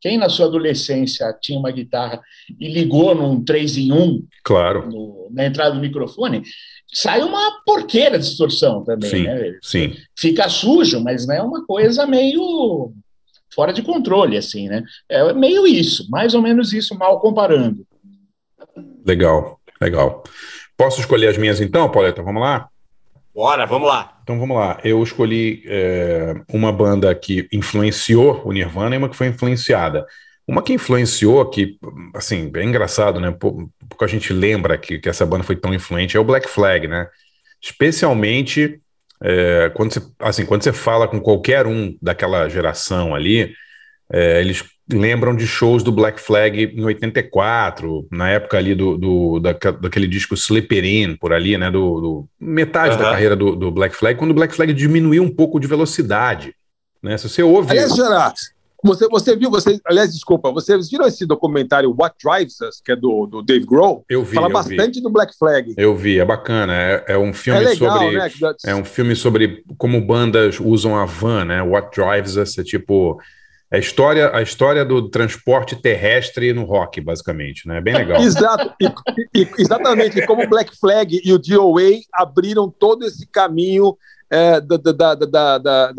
Quem na sua adolescência tinha uma guitarra e ligou num 3 em 1 Claro. no- na entrada do microfone, sai uma porqueira de distorção também, Sim, né? sim. Fica sujo, mas não é uma coisa meio fora de controle, assim, né? É meio isso, mais ou menos isso, mal comparando. Legal, legal. Posso escolher as minhas então, Pauleta? Vamos lá? Bora, vamos lá. Então vamos lá. Eu escolhi é, uma banda que influenciou o Nirvana e uma que foi influenciada. Uma que influenciou, que, assim, é engraçado, né? Pou- Pouco a gente lembra que, que essa banda foi tão influente, é o Black Flag, né? Especialmente é, quando, você, assim, quando você fala com qualquer um daquela geração ali, é, eles lembram de shows do Black Flag em 84, na época ali do, do daca- daquele disco Slipper In, por ali, né? Do, do- metade da Aham. carreira do, do Black Flag, quando o Black Flag diminuiu um pouco de velocidade. Né? Se você ouve. Aliás, Xará, você, você viu, você, aliás, desculpa, vocês viram esse documentário What Drives Us, que é do, do Dave Grohl? eu vi, Fala eu vi. bastante do Black Flag. Eu vi, é bacana. É, é um filme é legal, sobre. né? É um filme sobre como bandas usam a van, né? What drives us é tipo a história, a história do transporte terrestre no rock, basicamente, né? É bem legal. (laughs) Exato, e- e- exatamente, como o Black Flag e o DOA abriram todo esse caminho é, da, da- da-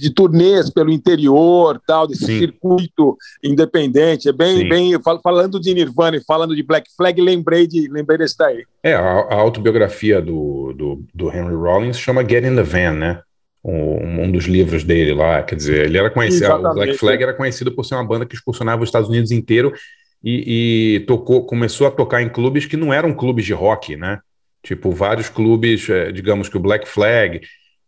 de, turnês pelo interior, tal, desse Sim. circuito independente. É bem, Sim. bem fal- falando de Nirvana e falando de Black Flag, lembrei de lembrei desse daí. É, a, a autobiografia do, do, do Henry Rollins chama Get in the Van, né? Um, um dos livros dele lá, quer dizer, ele era conhecido, o Exatamente. Black Flag era conhecido por ser uma banda que excursionava os Estados Unidos inteiro e, e tocou, começou a tocar em clubes que não eram clubes de rock, né? Tipo, vários clubes, eh, digamos que o Black Flag,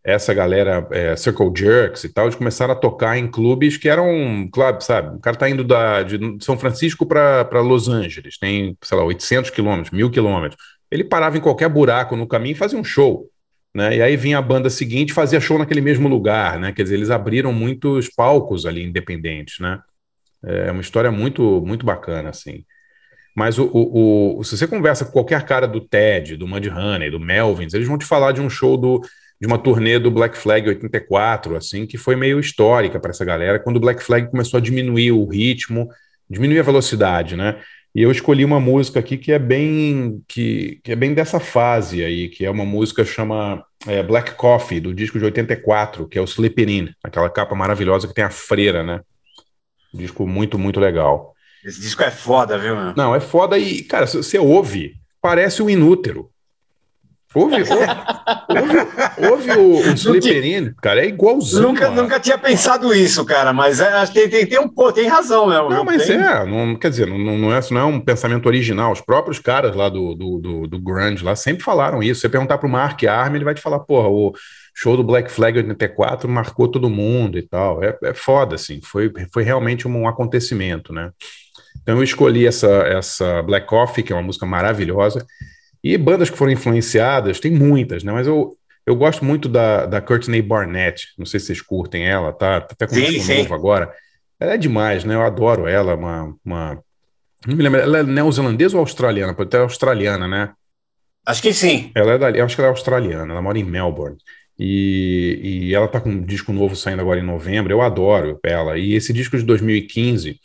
essa galera, eh, Circle Jerks e tal, eles começaram a tocar em clubes que eram, claro, sabe, o cara tá indo da, de São Francisco para Los Angeles, tem, sei lá, 800 quilômetros, mil quilômetros. Ele parava em qualquer buraco no caminho e fazia um show. Né? E aí vinha a banda seguinte e fazia show naquele mesmo lugar, né? Quer dizer, eles abriram muitos palcos ali independentes, né? É uma história muito, muito bacana, assim. Mas o, o, o- se você conversa com qualquer cara do TED, do Mudhoney, do Melvins, eles vão te falar de um show do, de uma turnê do Black Flag 84, assim, que foi meio histórica para essa galera, quando o Black Flag começou a diminuir o ritmo, diminuir a velocidade, né? E eu escolhi uma música aqui que é bem que, que é bem dessa fase aí, que é uma música chama é, Black Coffee, do disco de 84, que é o Sleeping In, aquela capa maravilhosa que tem a freira, né? Disco muito, muito legal. Esse disco é foda, viu, meu? Não, é foda e, cara, você ouve, parece o Inútero. Houve, houve, houve, houve o, o Slipperin, cara, é igualzinho. Nunca, nunca tinha pensado isso, cara, mas é, acho que tem, tem, tem, um, pô, tem razão mesmo. Não, viu? mas Tem- é, não, quer dizer, não, não, é, isso não é um pensamento original. Os próprios caras lá do, do, do, do Grunge lá sempre falaram isso. Você perguntar pro Mark Arm, ele vai te falar, porra, o show do Black Flag 84 marcou todo mundo e tal. É, é foda, assim, foi, foi realmente um acontecimento, né? Então eu escolhi essa, essa Black Coffee, que é uma música maravilhosa, e bandas que foram influenciadas, tem muitas, né? Mas eu, eu gosto muito da, da Courtney Barnett, não sei se vocês curtem ela, tá, tá até com um Sim, disco sim. novo agora. Ela é demais, né? Eu adoro ela, uma, uma... Não me lembro, ela é neozelandesa ou australiana? Pode ter australiana, né? Acho que sim. Ela é dali, acho que ela é australiana, ela mora em Melbourne. E, e ela tá com um disco novo saindo agora em novembro, eu adoro ela. E esse disco de 2015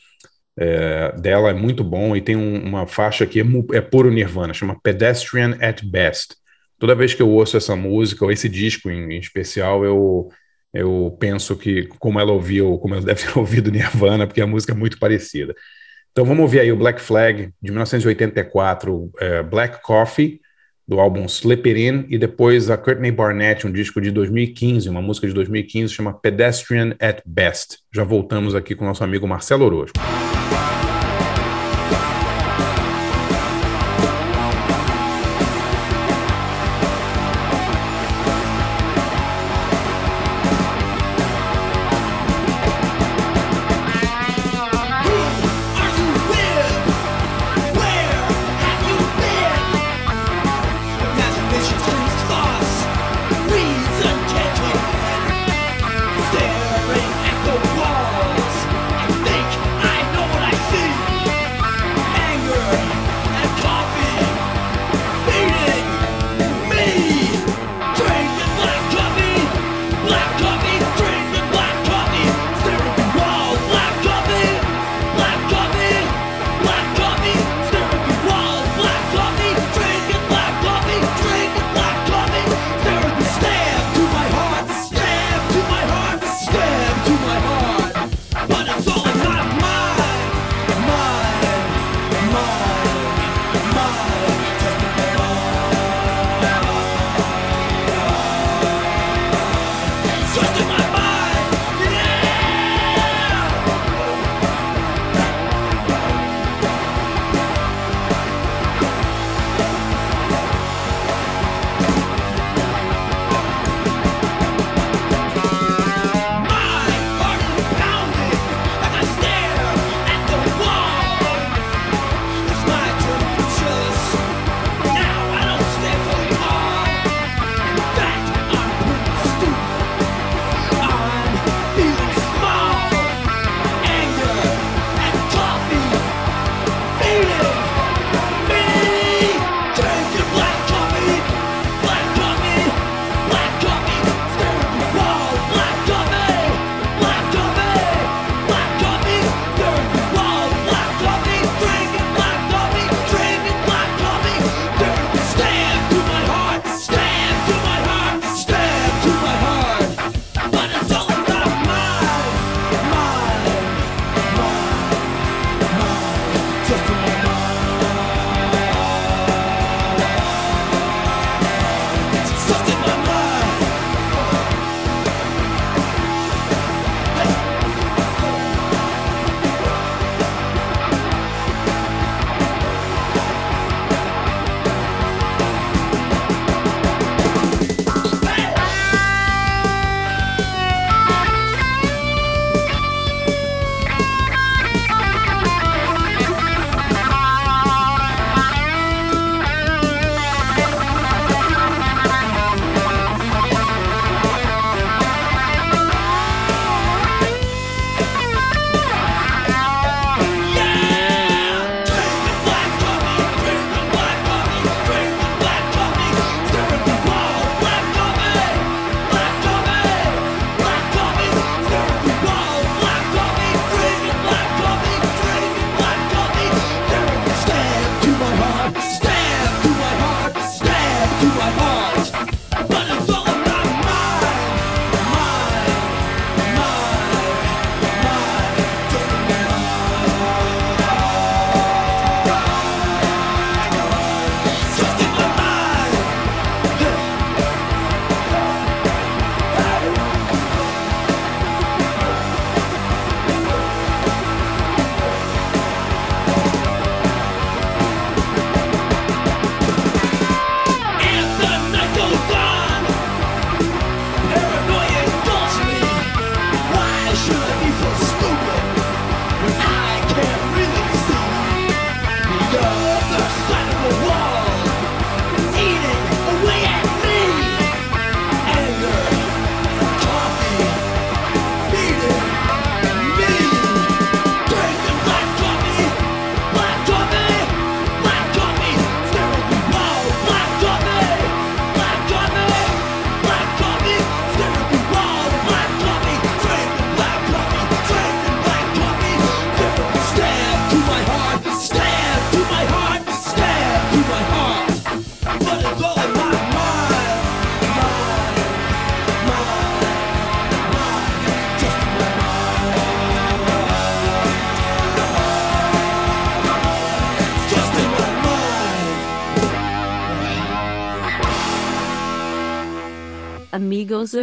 é, dela é muito bom e tem um- uma faixa que é, é puro Nirvana, chama Pedestrian at Best. Toda vez que eu ouço essa música, ou esse disco em, em especial, eu, eu penso que como ela ouviu, como ela (laughs) deve ter ouvido Nirvana, porque a música é muito parecida. Então vamos ouvir aí o Black Flag de 1984, é, Black Coffee, do álbum Slip It In, e depois a Courtney Barnett, um disco de 2015, uma música de 2015, chama Pedestrian at Best. Já voltamos aqui com o nosso amigo Marcelo Orozco.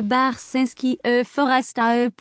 Bar Sinski e Forasta e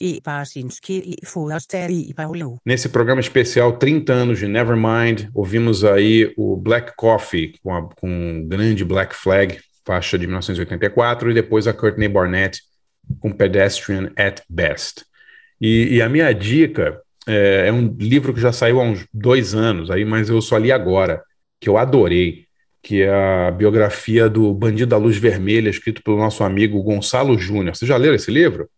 e Parsinski e Foster e Paulo. Nesse programa especial 30 anos de Nevermind, ouvimos aí o Black Coffee com, a, com um grande Black Flag, faixa de 1984, e depois a Courtney Barnett com Pedestrian at Best. E, e a minha dica é, é, um livro que já saiu há uns dois anos, aí, mas eu só li agora, que eu adorei, que é a biografia do Bandido da Luz Vermelha, escrito pelo nosso amigo Gonçalo Júnior. Você já leu esse livro?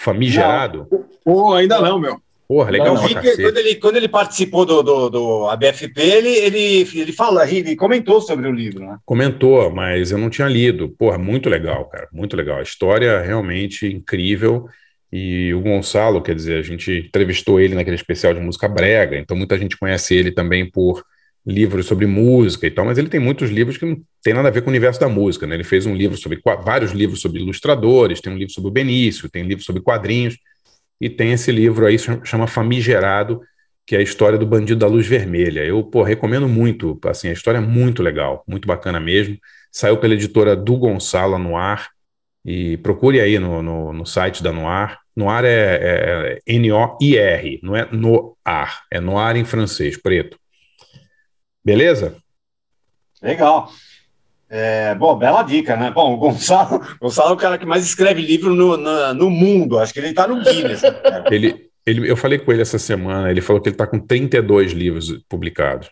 Famigerado? Pô, ainda não, meu. Porra, legal. Não, não, quando, ele, quando ele participou do, do, do ABFP, ele, ele, ele fala, ele comentou sobre o livro, né? Comentou, mas eu não tinha lido. Porra, muito legal, cara. Muito legal. A história é realmente incrível. E o Gonçalo, quer dizer, a gente entrevistou ele naquele especial de música brega, então muita gente conhece ele também por livros sobre música e tal, mas ele tem muitos livros que não tem nada a ver com o universo da música, né? Ele fez um livro sobre vários livros sobre ilustradores, tem um livro sobre o Benício, tem um livro sobre quadrinhos e tem esse livro aí chama Famigerado, que é a história do bandido da luz vermelha. Eu, pô, recomendo muito, assim, a história é muito legal, muito bacana mesmo. Saiu pela editora do Gonçalo Noir e procure aí no, no, no site da Noir. Noir é, é, é N-O-I-R, não é Noir, é Noir em francês, preto. Beleza? Legal. É, bom, bela dica, né? Bom, o Gonçalo, (laughs) Gonçalo é o cara que mais escreve livro no, na- no mundo. Acho que ele tá no Guinness. né? Ele, ele, eu falei com ele essa semana, ele falou que ele está com 32 livros publicados.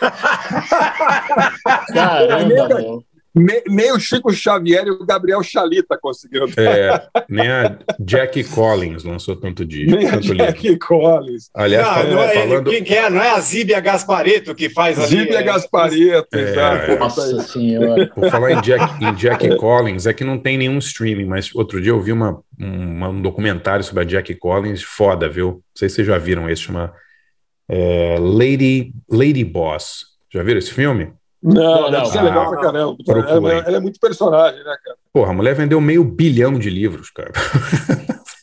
(laughs) Caramba, Nem, o Chico Xavier e o Gabriel Chalita conseguiram. É, nem a Jackie Collins lançou tanto disco, Nem a tanto livro. Jackie Collins. Aliás, não, falando, não é falando- Quem que é? Não é a Zíbia Gaspareto que faz ali. Zíbia é, Gaspareto, É, exato. é. Nossa senhora. Por falar em Jack, em Collins, é que não tem nenhum streaming, mas outro dia eu vi uma, um, um documentário sobre a Jack Collins, foda, viu? Não sei se vocês já viram esse, chama é, Lady, Lady Boss. Já viram esse filme? Não, Não, não. ser legal pra caramba. Procurem. Ela, ela é muito personagem, né, cara? Porra, a mulher vendeu meio bilhão de livros, cara.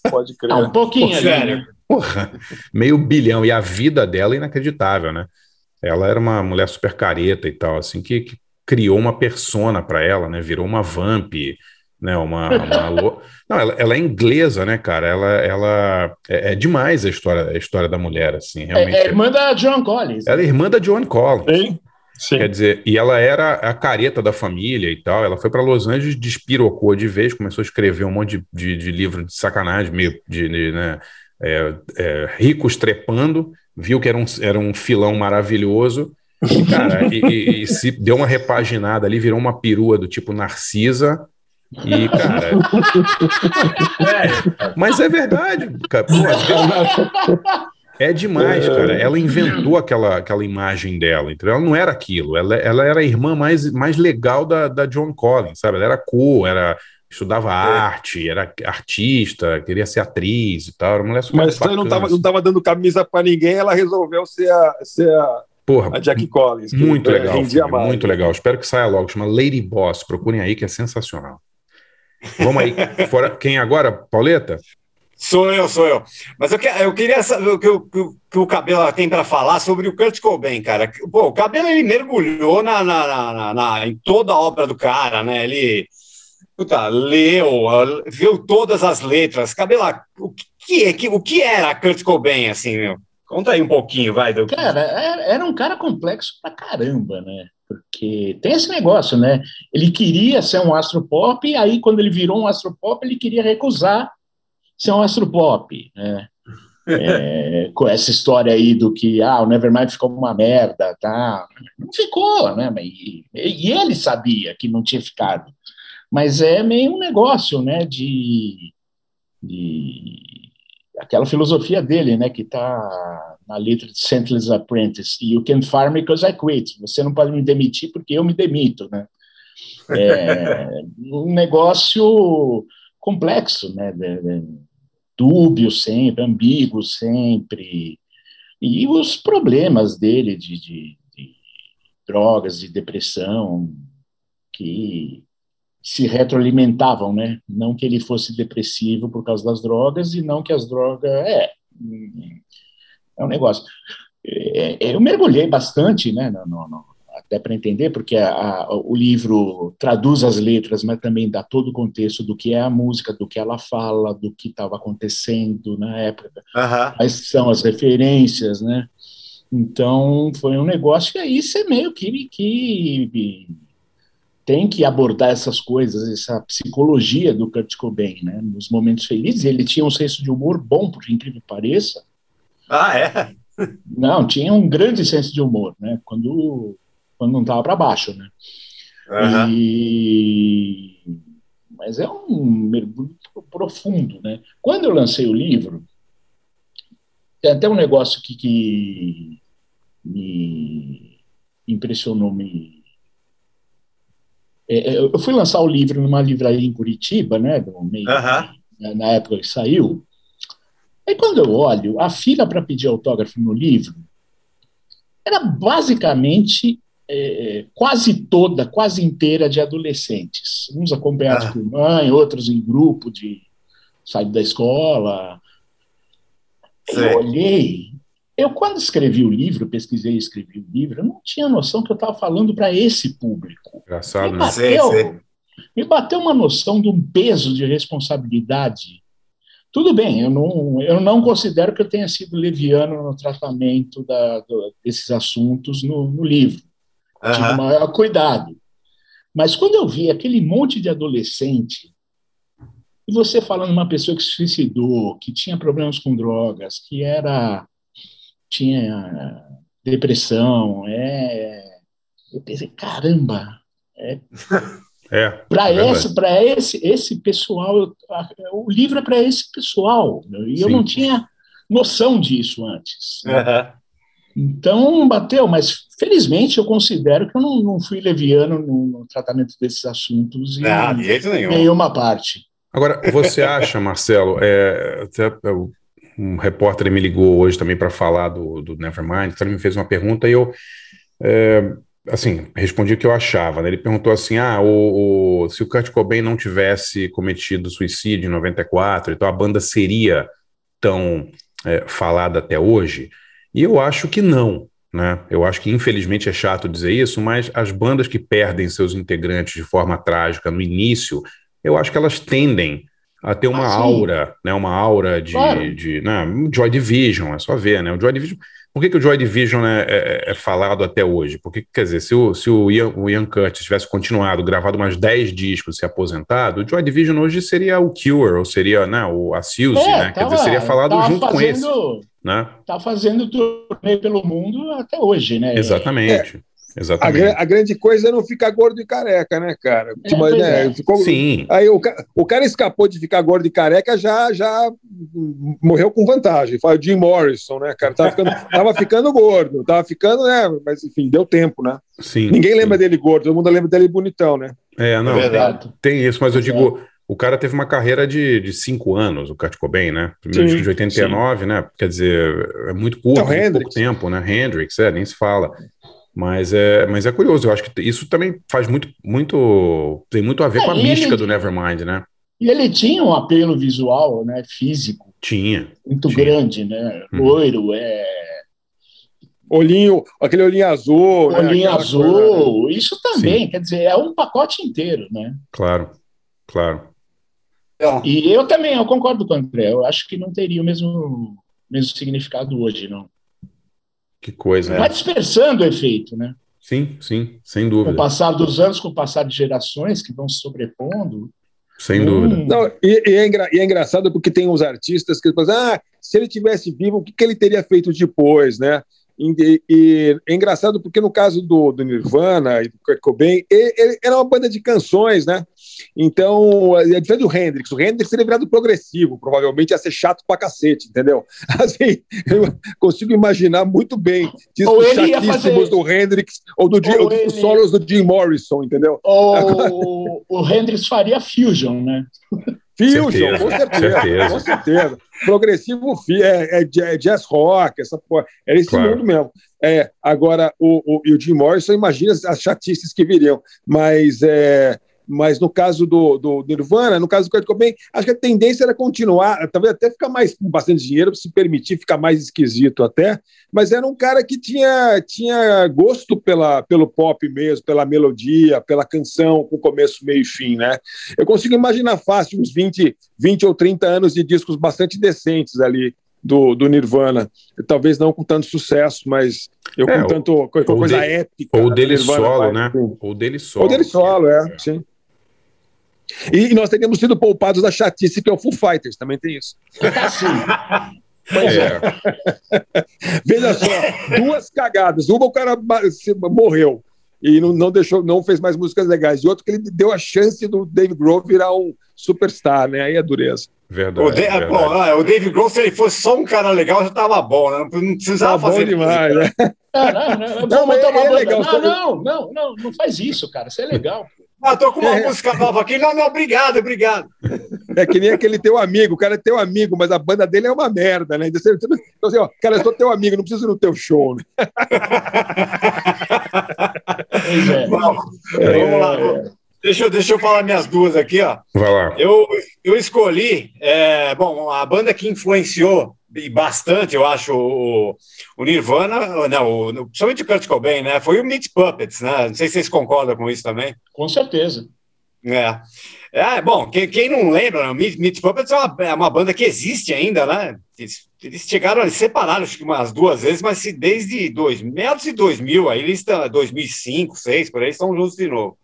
Pode crer. Ah, um pouquinho sério. né? Porra, meio bilhão. E a vida dela é inacreditável, né? Ela era uma mulher super careta e tal, assim, que, que criou uma persona pra ela, né? Virou uma vamp, né? Uma, uma (laughs) lo- Não, ela, ela é inglesa, né, cara? Ela, ela é, é demais a história, a história da mulher, assim, realmente. É, é irmã da John Collins. Ela é irmã da Joan Collins. Hein? Sim. Quer dizer, e ela era a careta da família e tal. Ela foi para Los Angeles, despirocou de vez, começou a escrever um monte de, de, de livro de sacanagem, meio de, de, né, é, é, ricos trepando, viu que era um, era um filão maravilhoso. E, cara, e, e- e se deu uma repaginada ali, virou uma perua do tipo Narcisa. E, cara. (laughs) Mas é verdade, cara. Pô, (laughs) é demais, cara. Ela inventou aquela, aquela imagem dela, entendeu? Ela não era aquilo. Ela, ela era a irmã mais, mais legal da, da John Collins, sabe? Ela era cool, era, estudava arte, era artista, queria ser atriz e tal. Era uma mulher super Mas aí não bacana, tava, assim. não tava dando camisa pra ninguém, ela resolveu ser a, ser a, Porra, a Jack Collins. muito é, legal, filme, muito legal. Espero que saia logo. Chama Lady Boss. Procurem aí que é sensacional. Vamos aí. (laughs) Fora, quem agora? Pauleta? Sou eu, sou eu. Mas eu, que- eu queria saber o que, o- que o- Cabelo tem para falar sobre o Kurt Cobain, cara. Pô, o Cabelo ele mergulhou na, na- na- na- em toda a obra do cara, né? Ele puta, leu, ah, viu todas as letras. Cabelo, o que, é, que- o que era Kurt Cobain, assim, meu? Conta aí um pouquinho, vai. Do... Cara, era um cara complexo pra caramba, né? Porque tem esse negócio, né? Ele queria ser um astropop, e aí quando ele virou um astropop, ele queria recusar ser um astropop, né? É, com essa história aí do que ah, o Nevermind ficou uma merda, tá? Não ficou, né? E, e ele sabia que não tinha ficado. Mas é meio um negócio, né? De, de aquela filosofia dele, né? Que tá na letra de Sentless Apprentice. You can fire me because I quit. Você não pode me demitir porque eu me demito, né? É (laughs) um negócio complexo, né? de- de- dúbio sempre, ambíguo sempre, e os problemas dele de, de- de drogas, de depressão, que se retroalimentavam, né? Não que ele fosse depressivo por causa das drogas, e não que as drogas. É, é um negócio. É, é, eu mergulhei bastante, né? no- no- até para entender, porque a- a- o livro traduz as letras, mas também dá todo o contexto do que é a música, do que ela fala, do que estava acontecendo na época, Aham. quais são as referências, né? Então, foi um negócio que aí você meio que, que tem que abordar essas coisas, essa psicologia do Kurt Cobain, né? Nos momentos felizes, ele tinha um senso de humor bom, por incrível que pareça, Ah, é? não, tinha um grande senso de humor, né? Quando, quando não estava para baixo, né? Aham. E... Mas é um mergulho profundo, né? Quando eu lancei o livro, tem até um negócio que, que me impressionou, me... É, é, eu fui lançar o livro numa livraria em Curitiba, né? meio- na- na época que saiu. Aí quando eu olho, a fila para pedir autógrafo no livro era basicamente é, quase toda, quase inteira de adolescentes. Uns acompanhados Ah. por mãe, outros em grupo de saída da escola. Sei. Eu olhei Eu, quando escrevi o livro, pesquisei e escrevi o livro, eu não tinha noção que eu estava falando para esse público. Engraçado, me né? bateu, Sei, sei. me bateu uma noção de um peso de responsabilidade. Tudo bem, eu não, eu não considero que eu tenha sido leviano no tratamento da- do- desses assuntos no, no livro. Tive Aham. o maior cuidado. Mas quando eu vi aquele monte de adolescente, e você falando uma pessoa que se suicidou, que tinha problemas com drogas, que era tinha depressão, é, eu pensei, caramba, é, (laughs) É. para é esse, para esse, esse pessoal, eu- o livro é para esse pessoal, e eu Sim. não tinha noção disso antes. né? Então, bateu, mas felizmente eu considero que eu não, não fui leviano no, no tratamento desses assuntos em Não, de jeito nenhum. nenhuma parte. Agora, você acha, Marcelo, é, até é, um repórter me ligou hoje também para falar do, do Nevermind, então ele me fez uma pergunta e eu, é, assim, respondi o que eu achava, né? Ele perguntou assim, ah, o, o- se o Kurt Cobain não tivesse cometido suicídio em 94, então a banda seria tão é, falada até hoje? E eu acho que não, né? Eu acho que infelizmente é chato dizer isso, mas as bandas que perdem seus integrantes de forma trágica no início, eu acho que elas tendem a ter uma Ah, aura, né? Uma aura de, Claro. de né? Joy Division, é só ver, né? O Joy Division. Por que, que o Joy Division é, é- é falado até hoje? Porque, quer dizer, se o, se o, Ian, o Ian Curtis tivesse continuado, gravado mais 10 discos e se aposentado, o Joy Division hoje seria o Cure, ou seria né, o, a Suzy, É, né? Quer dizer, seria falado junto com esse, fazendo, né? Tá fazendo turnê pelo mundo até hoje, né? Exatamente. A, Exatamente. gra- a grande coisa é não ficar gordo e careca, né, cara? É, Tipo, né, é. ficou- Sim. Aí o, ca- o cara escapou de ficar gordo e careca, já, já morreu com vantagem. Foi o Jim Morrison, né, cara? Tava ficando, (laughs) tava ficando gordo, tava ficando, né? Mas enfim, deu tempo, né? Sim. Ninguém sim. lembra dele gordo, todo mundo lembra dele bonitão, né? É, não, É verdade. Exato. tem isso, mas eu digo, o cara teve uma carreira de, de cinco anos, o Kurt Cobain, né? Primeiro Sim, disco de 89, né? Quer dizer, é muito curto, Então, muito pouco tempo, né? Hendrix, é, nem se fala. Mas é, mas é curioso, eu acho que isso também faz muito, muito, tem muito a ver É, com a mística ele- do Nevermind, né? E ele tinha um apelo visual, né? Físico Tinha. muito Tinha. grande, né? Uhum. Loiro, é, Olhinho, aquele olhinho azul. né? olhinho Aquela azul. coisa, né? Isso também, quer dizer, é um pacote inteiro, né? Claro, claro. E eu também, eu concordo com o André. Eu acho que não teria o mesmo, mesmo significado hoje, não. Que coisa, né? Vai dispersando o efeito, né? Sim, sim, sem Com o dúvida. passar dos anos, com o passar de gerações que vão se sobrepondo. Sem Hum. dúvida. Não, e, e é engra- e é engraçado porque tem uns artistas que falam, ah, se ele tivesse vivo, o que, que ele teria feito depois, né? E, e é engraçado porque no caso do, do Nirvana e do Kurt Cobain, ele, ele era uma banda de canções, né? Então, é diferente do Hendrix. O Hendrix teria virado progressivo, provavelmente ia ser chato pra cacete, entendeu? (laughs) Assim, eu consigo imaginar muito bem discos ia chatíssimos fazer- do Hendrix ou, do, Ou ele- solos do Jim Morrison, entendeu? Ou o Hendrix faria fusion, né? Fusion, Certeza, com certeza, certeza. com certeza. Progressivo é, é é jazz rock, essa porra. Era esse Claro. mundo mesmo. É, agora, o, o, e o Jim Morrison, imagina as chatices que viriam. Mas, é, mas no caso do, do Nirvana, no caso do Kurt Cobain, acho que a tendência era continuar, talvez até ficar mais com bastante dinheiro, se permitir ficar mais esquisito até, mas era um cara que tinha, tinha gosto pela, pelo pop mesmo, pela melodia, pela canção, com começo, meio e fim, né? Eu consigo imaginar fácil uns 20, 20 ou 30 anos de discos bastante decentes ali do, do Nirvana. Talvez não com tanto sucesso, mas eu É, com tanto ou coisa de- épica. Ou dele Nirvana, solo, vai, né? Ou dele solo. Ou dele solo, é, sim. E, e nós teríamos sido poupados da chatice que é o Foo Fighters, também tem isso. Assim, É, (laughs) Veja só, duas cagadas. Uma o cara morreu e não, não deixou, não fez mais músicas legais. E outro que ele deu a chance do Dave Grohl virar um superstar, né? Aí é dureza. verdade. o, Da- verdade. bom, ah, o Dave Grohl, se ele fosse só um cara legal, já tava bom, né? Não, não precisava Tá bom fazer demais, né? não, não, não, Não, uma é legal, não, não, não, não, não faz isso, cara. Isso é legal. Ah, tô com uma É. música nova aqui. Não, não, obrigado, obrigado. É que nem aquele teu amigo, o cara é teu amigo, mas a banda dele é uma merda, né? Então, Então, assim, ó, cara, eu sou teu amigo, não preciso ir no teu show, né? É. Bom, vamos lá. vamos- Deixa eu, deixa eu falar minhas duas aqui, ó. Vai lá. Eu, eu escolhi, é, bom, a banda que influenciou e bastante, eu acho, o, o Nirvana, não, o, principalmente o Kurt Cobain, né? Foi o Meat Puppets, né? Não sei se vocês concordam com isso também. Com certeza. É. É, bom, quem, quem não lembra, né, o Meat, Meat Puppets é uma, é uma banda que existe ainda, né? Eles, eles chegaram, eles separaram acho que umas duas vezes, mas se desde dois, meados de 2000, aí eles estão, 2005, 2006, por aí, estão juntos de novo.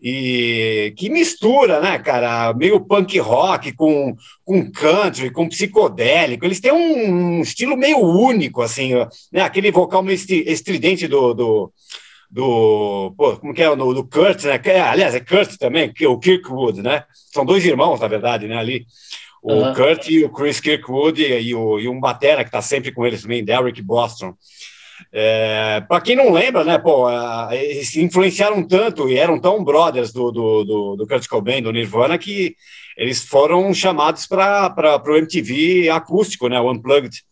E que mistura, né, cara? Meio punk rock com, com country, com psicodélico. Eles têm um, um estilo meio único, assim, né? Aquele vocal meio estri- estridente do, do, do pô, como que é, no, do Kurt, né? Que é, aliás, é Kurt também, que o Kirkwood, né? São dois irmãos, na verdade, né? Ali, o Aham. Kurt e o Chris Kirkwood e, e o, e um batera que está sempre com eles também, Derek Boston. É, para quem não lembra, né, pô, eles influenciaram tanto e eram tão brothers do, do, do, do Kurt Cobain, do Nirvana, que eles foram chamados para o MTV acústico, né, o Unplugged.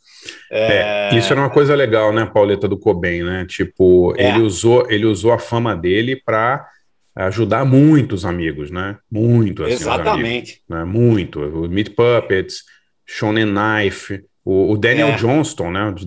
É, isso era uma coisa legal, né, Pauleta do Cobain, né? Tipo, É. ele usou, ele usou a fama dele para ajudar muitos amigos, né? Muito, assim, Exatamente. amigos, né? Muito. O Meat Puppets, Shonen Knife, o, o Daniel É. Johnston, né? (laughs)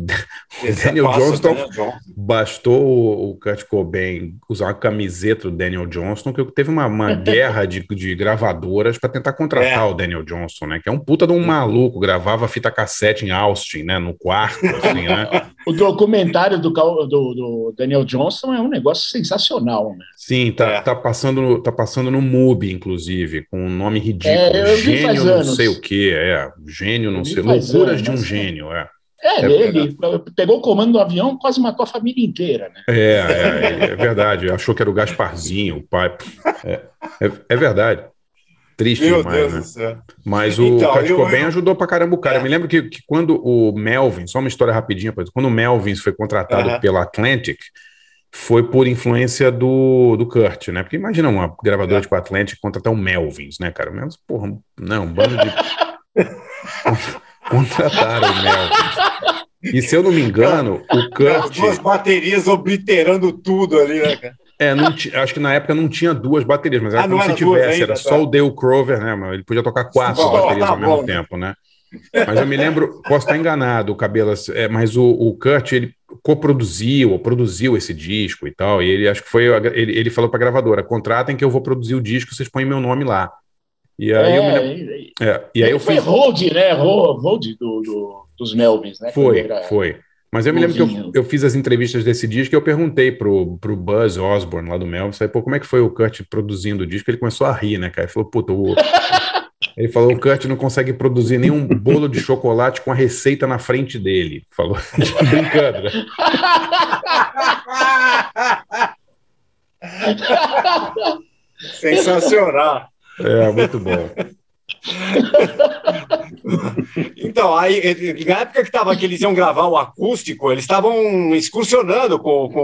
O Daniel Johnston Daniel Johnston. bastou o, o Kurt Cobain usar uma camiseta do Daniel Johnston, que teve uma, uma (laughs) guerra de, de gravadoras para tentar contratar É. o Daniel Johnston, né? Que é um puta de um maluco, gravava fita cassete em Austin, né? No quarto, assim, né? (laughs) O documentário do, do, do Daniel Johnson é um negócio sensacional, né? Sim, tá, É. tá, passando no, tá passando no MUBI, inclusive, com um nome ridículo. É, eu gênio não anos. sei o quê, é. Gênio não sei. Loucuras anos, de um gênio, é. É, É ele pegou o comando do avião quase matou a família inteira, né? É, é, é verdade. Achou que era o Gasparzinho, o pai. É, é, é verdade. Triste Meu demais, Deus né? do céu. Mas o Então, eu- eu- ajudou pra caramba o cara. É. Eu me lembro que, que quando o Melvin, só uma história rapidinha, quando o Melvin foi contratado Aham. pela Atlantic, foi por influência do, do Kurt, né? Porque imagina uma gravadora É. tipo Atlantic contratar um Melvins, né, cara? Melvins, porra, não, um bando de. (laughs) Contrataram o Melvins. E se eu não me engano, o Kurt. Duas baterias obliterando tudo ali, né, cara? É, não ti- acho que na época não tinha duas baterias, mas era Ah, como se tivesse, ainda, era tá. só o Dale Crover, né? Mas ele podia tocar quatro Bom, baterias tá ao mesmo bom. tempo, né? Mas eu me lembro, posso estar enganado, Cabelas, é, mas o, o Kurt, ele coproduziu, ou produziu esse disco e tal, e ele acho que foi, ele, ele falou pra gravadora, contratem que eu vou produzir o disco, vocês põem meu nome lá. E aí eu me lembro, ele, é, e aí eu foi fiz, hold, né? Hold, do, do- dos Melvins, né? Foi, era- foi. Mas eu me lembro que eu, eu fiz as entrevistas desse disco e eu perguntei pro, pro Buzz Osborne lá do Melvin, falei, pô, como é que foi o Kurt produzindo o disco? Ele começou a rir, né, cara? Ele falou, puta, o... (laughs) Ele falou, o Kurt não consegue produzir nenhum bolo de chocolate com a receita na frente dele. Falou, (laughs) brincando, né? (laughs) Sensacional. É, muito bom. Então, aí, na época que, tava, que eles iam gravar o acústico, eles estavam excursionando com, com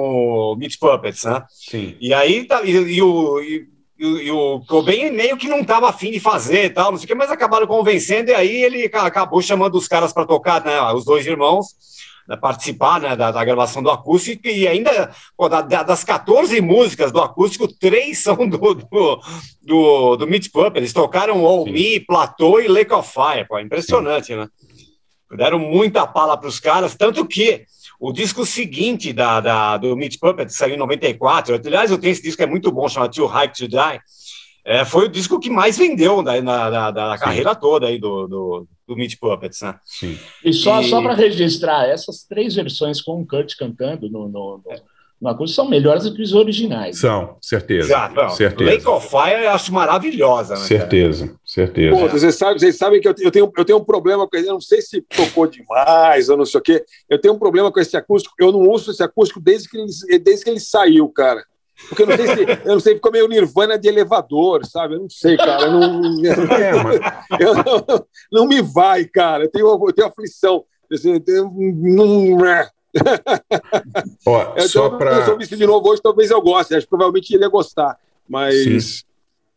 o Meat Puppets, né? Sim. E aí, tá- e, e o, e, e o- Cobain meio que não estava afim de fazer e tal, não sei o que, mas acabaram convencendo, e aí ele ca- acabou chamando os caras para tocar, né? Os dois irmãos, participar né, da, da gravação do acústico, e ainda, pô, da- da- das 14 músicas do acústico, três (laughs) são do, do, do, do Meat Puppets. Eles tocaram All Sim. Me, Plateau e Lake of Fire, pô, impressionante, né? Deram muita pala para os caras, tanto que o disco seguinte da, da, do Meat Puppets saiu em 94. Aliás, eu tenho esse disco que é muito bom, chama Too Hype to Die. É, foi o disco que mais vendeu da, na, da carreira toda aí do, do, do Meat Puppets, né? Sim. E só, E- só para registrar, essas três versões com o Kurt cantando no, no, no, no acústico são melhores do que os originais. São, certeza. Exato, não. certeza. Lake of Fire eu acho maravilhosa, né? cara? Certeza, certeza. Pô, vocês sabem, vocês sabem que eu, tenho, eu tenho um problema com ele. Eu não sei se tocou demais ou não sei o quê. Eu tenho um problema com esse acústico. Eu não ouço esse acústico desde que ele, desde que ele saiu, cara. Porque eu não sei se eu não sei, ficou meio Nirvana de elevador, sabe? Eu não sei, cara. Eu não, É, eu não, não me vai, cara. Eu tenho, eu tenho aflição. Eu tenho- não- ó, eu, só para eu sou visto de novo hoje, talvez eu goste. Acho que provavelmente ele ia gostar. Mas Sim.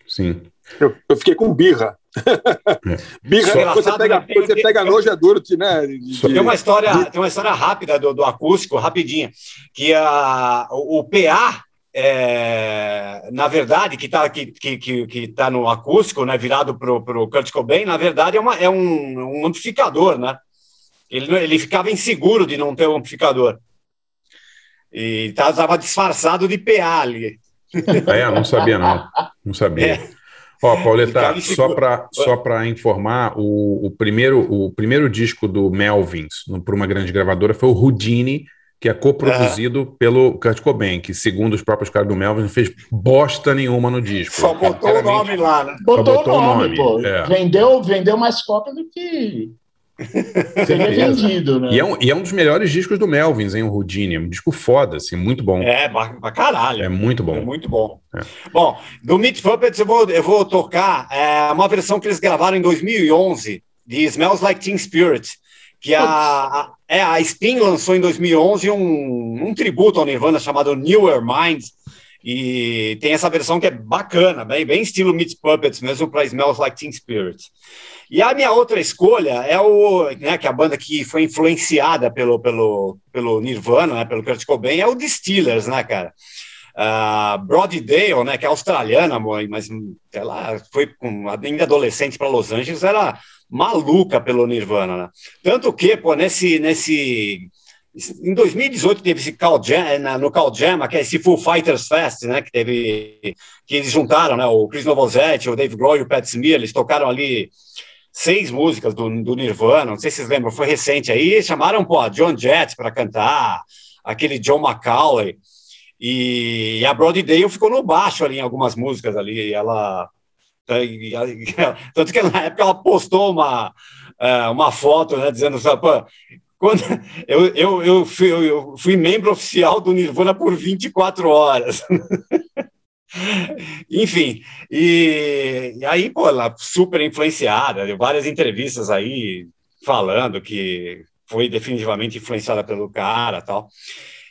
Sim. eu, eu fiquei com birra. birra, Só- quando você pega, quando você pega nojo, é duro, de, né? de- Tem uma história, tem uma história rápida do, do acústico, rapidinha, que a, o, o PA, é, na verdade, que está que, que, que, tá no acústico, né, virado para o Kurt Cobain, na verdade é, uma, é um, um amplificador, né? Ele, ele ficava inseguro de não ter um amplificador. E estava disfarçado de PA ali. É, não sabia não. Não sabia. É. Ó, Pauleta, só para só para informar, o, o, primeiro, o primeiro disco do Melvins para uma grande gravadora foi o Houdini, que é coproduzido pelo Kurt Cobain, que segundo os próprios caras do Melvins não fez bosta nenhuma no disco. Só botou o nome lá, né? Botou, botou o nome, nome, pô. é. Vendeu, vendeu mais cópia do que (laughs) seria vendido, né? E é, um, e é um dos melhores discos do Melvins, hein, o Houdini. É um disco foda, assim, muito bom. É, pra, pra caralho. É muito bom. É muito bom. Bom, do Meat Puppets eu vou, eu vou tocar é, uma versão que eles gravaram em 2011 de Smells Like Teen Spirit, que a, a, é, a Spin lançou em 2011 um, um tributo ao Nirvana chamado Newer Minds, e tem essa versão que é bacana, bem, bem estilo Meat Puppets mesmo para Smells Like Teen Spirit. E a minha outra escolha é o, né, que a banda que foi influenciada pelo, pelo, pelo Nirvana, né, pelo Kurt Cobain, é o Distillers, né, cara? Uh, Brody Dale, né, que é australiana, mas ela foi com, ainda adolescente para Los Angeles, era maluca pelo Nirvana, né? Tanto que, pô, nesse, nesse em 2018 teve esse Cal Jam, na- no Cal Jam, que é esse Full Fighters Fest, né, que teve que eles juntaram, né, o Chris Novoselic, o Dave Grohl e o Pat Smear, eles tocaram ali seis músicas do, do Nirvana, não sei se vocês lembram, foi recente aí, chamaram, pô, John Jett para cantar, aquele John McCauley, e, a Brody Dale ficou no baixo ali em algumas músicas ali, e ela (laughs) tanto que na época ela postou uma, eh, uma foto, né, dizendo, pô, quando (laughs) eu, eu, eu, fui, eu fui membro oficial do Nirvana por 24 horas. (laughs) Enfim, e, e aí, pô, ela super influenciada, deu várias entrevistas aí falando que foi definitivamente influenciada pelo cara tal.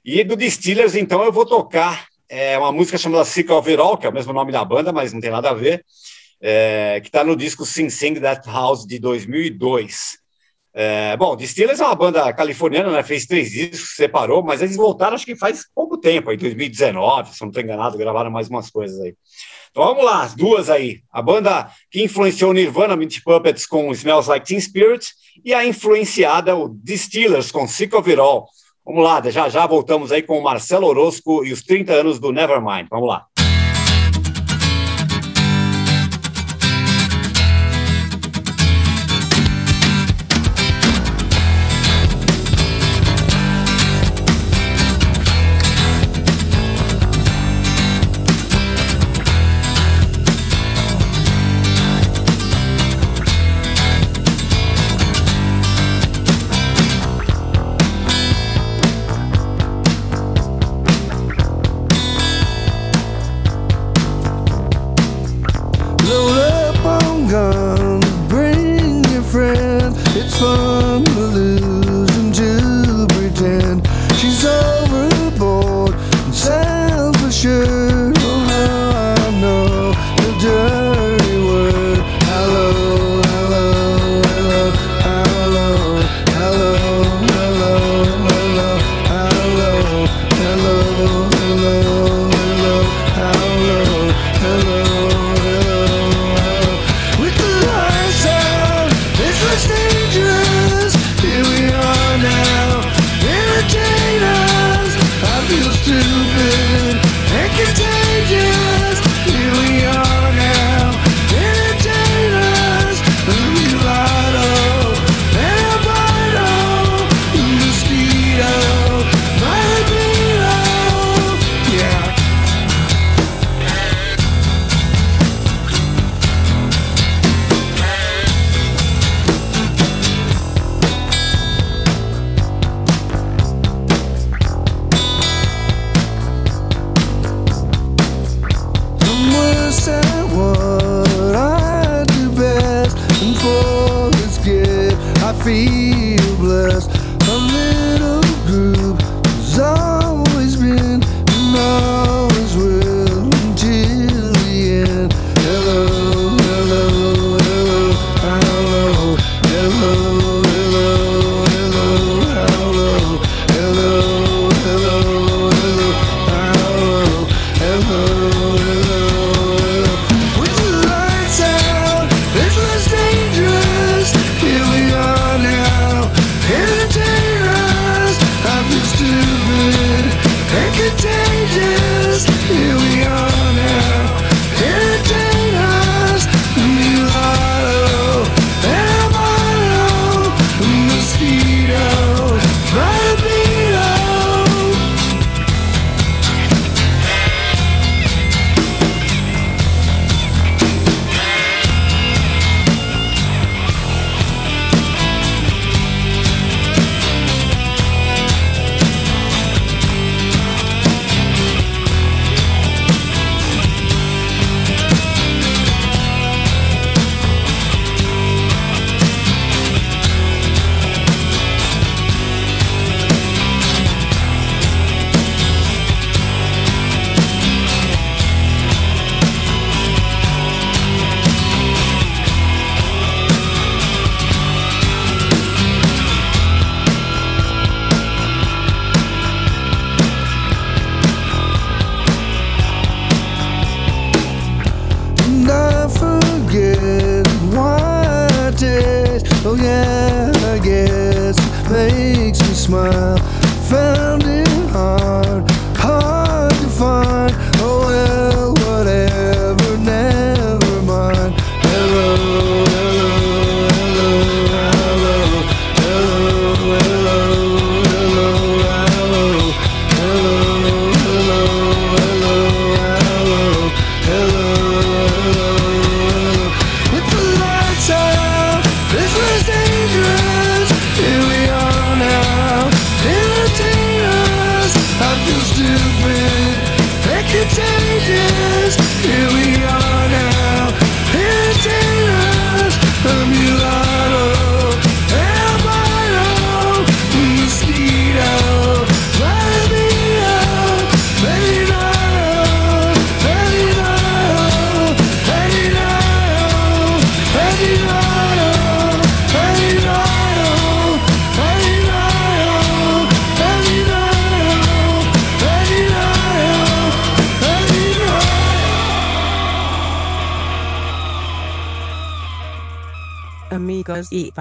E do Distillers, então, eu vou tocar é, uma música chamada Sick of It All, que é o mesmo nome da banda, mas não tem nada a ver, é, que está no disco Sing Sing That House de 2002. É, bom, Distillers é uma banda californiana, né? Fez três discos, separou, mas eles voltaram acho que faz pouco tempo, em 2019, se não estou enganado, gravaram mais umas coisas aí. Então vamos lá, as duas aí. A banda que influenciou Nirvana, Meat Puppets, com Smells Like Teen Spirit, e a influenciada, o Distillers, com Sick of It All. Vamos lá, já já voltamos aí com o Marcelo Orozco e os 30 anos do Nevermind. Vamos lá.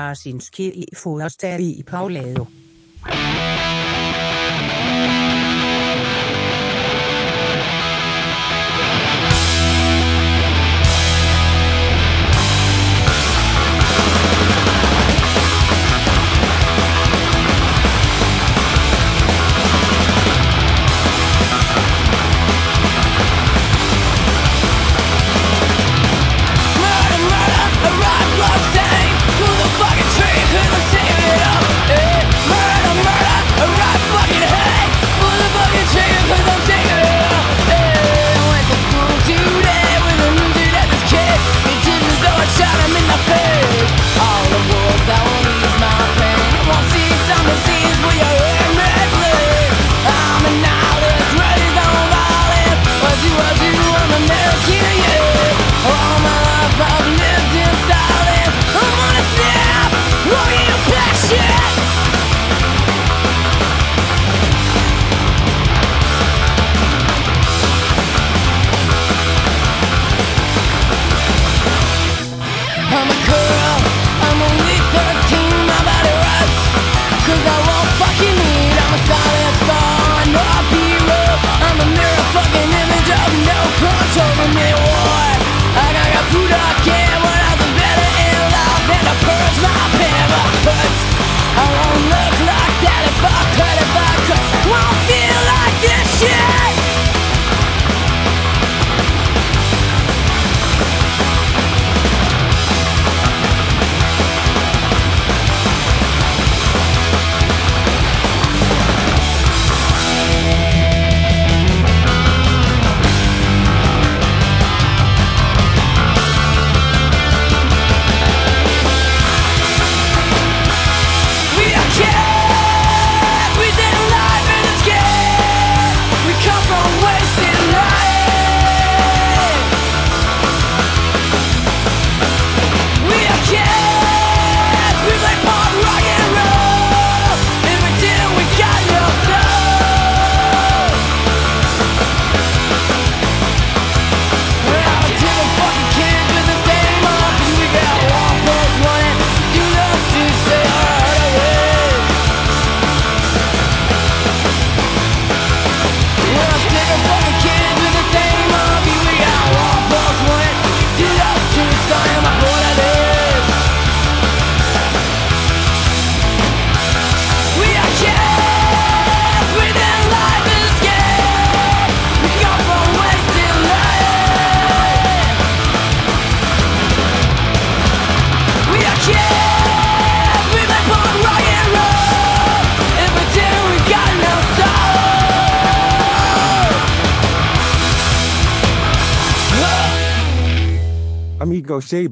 Krasinski i Forstad i Paulado.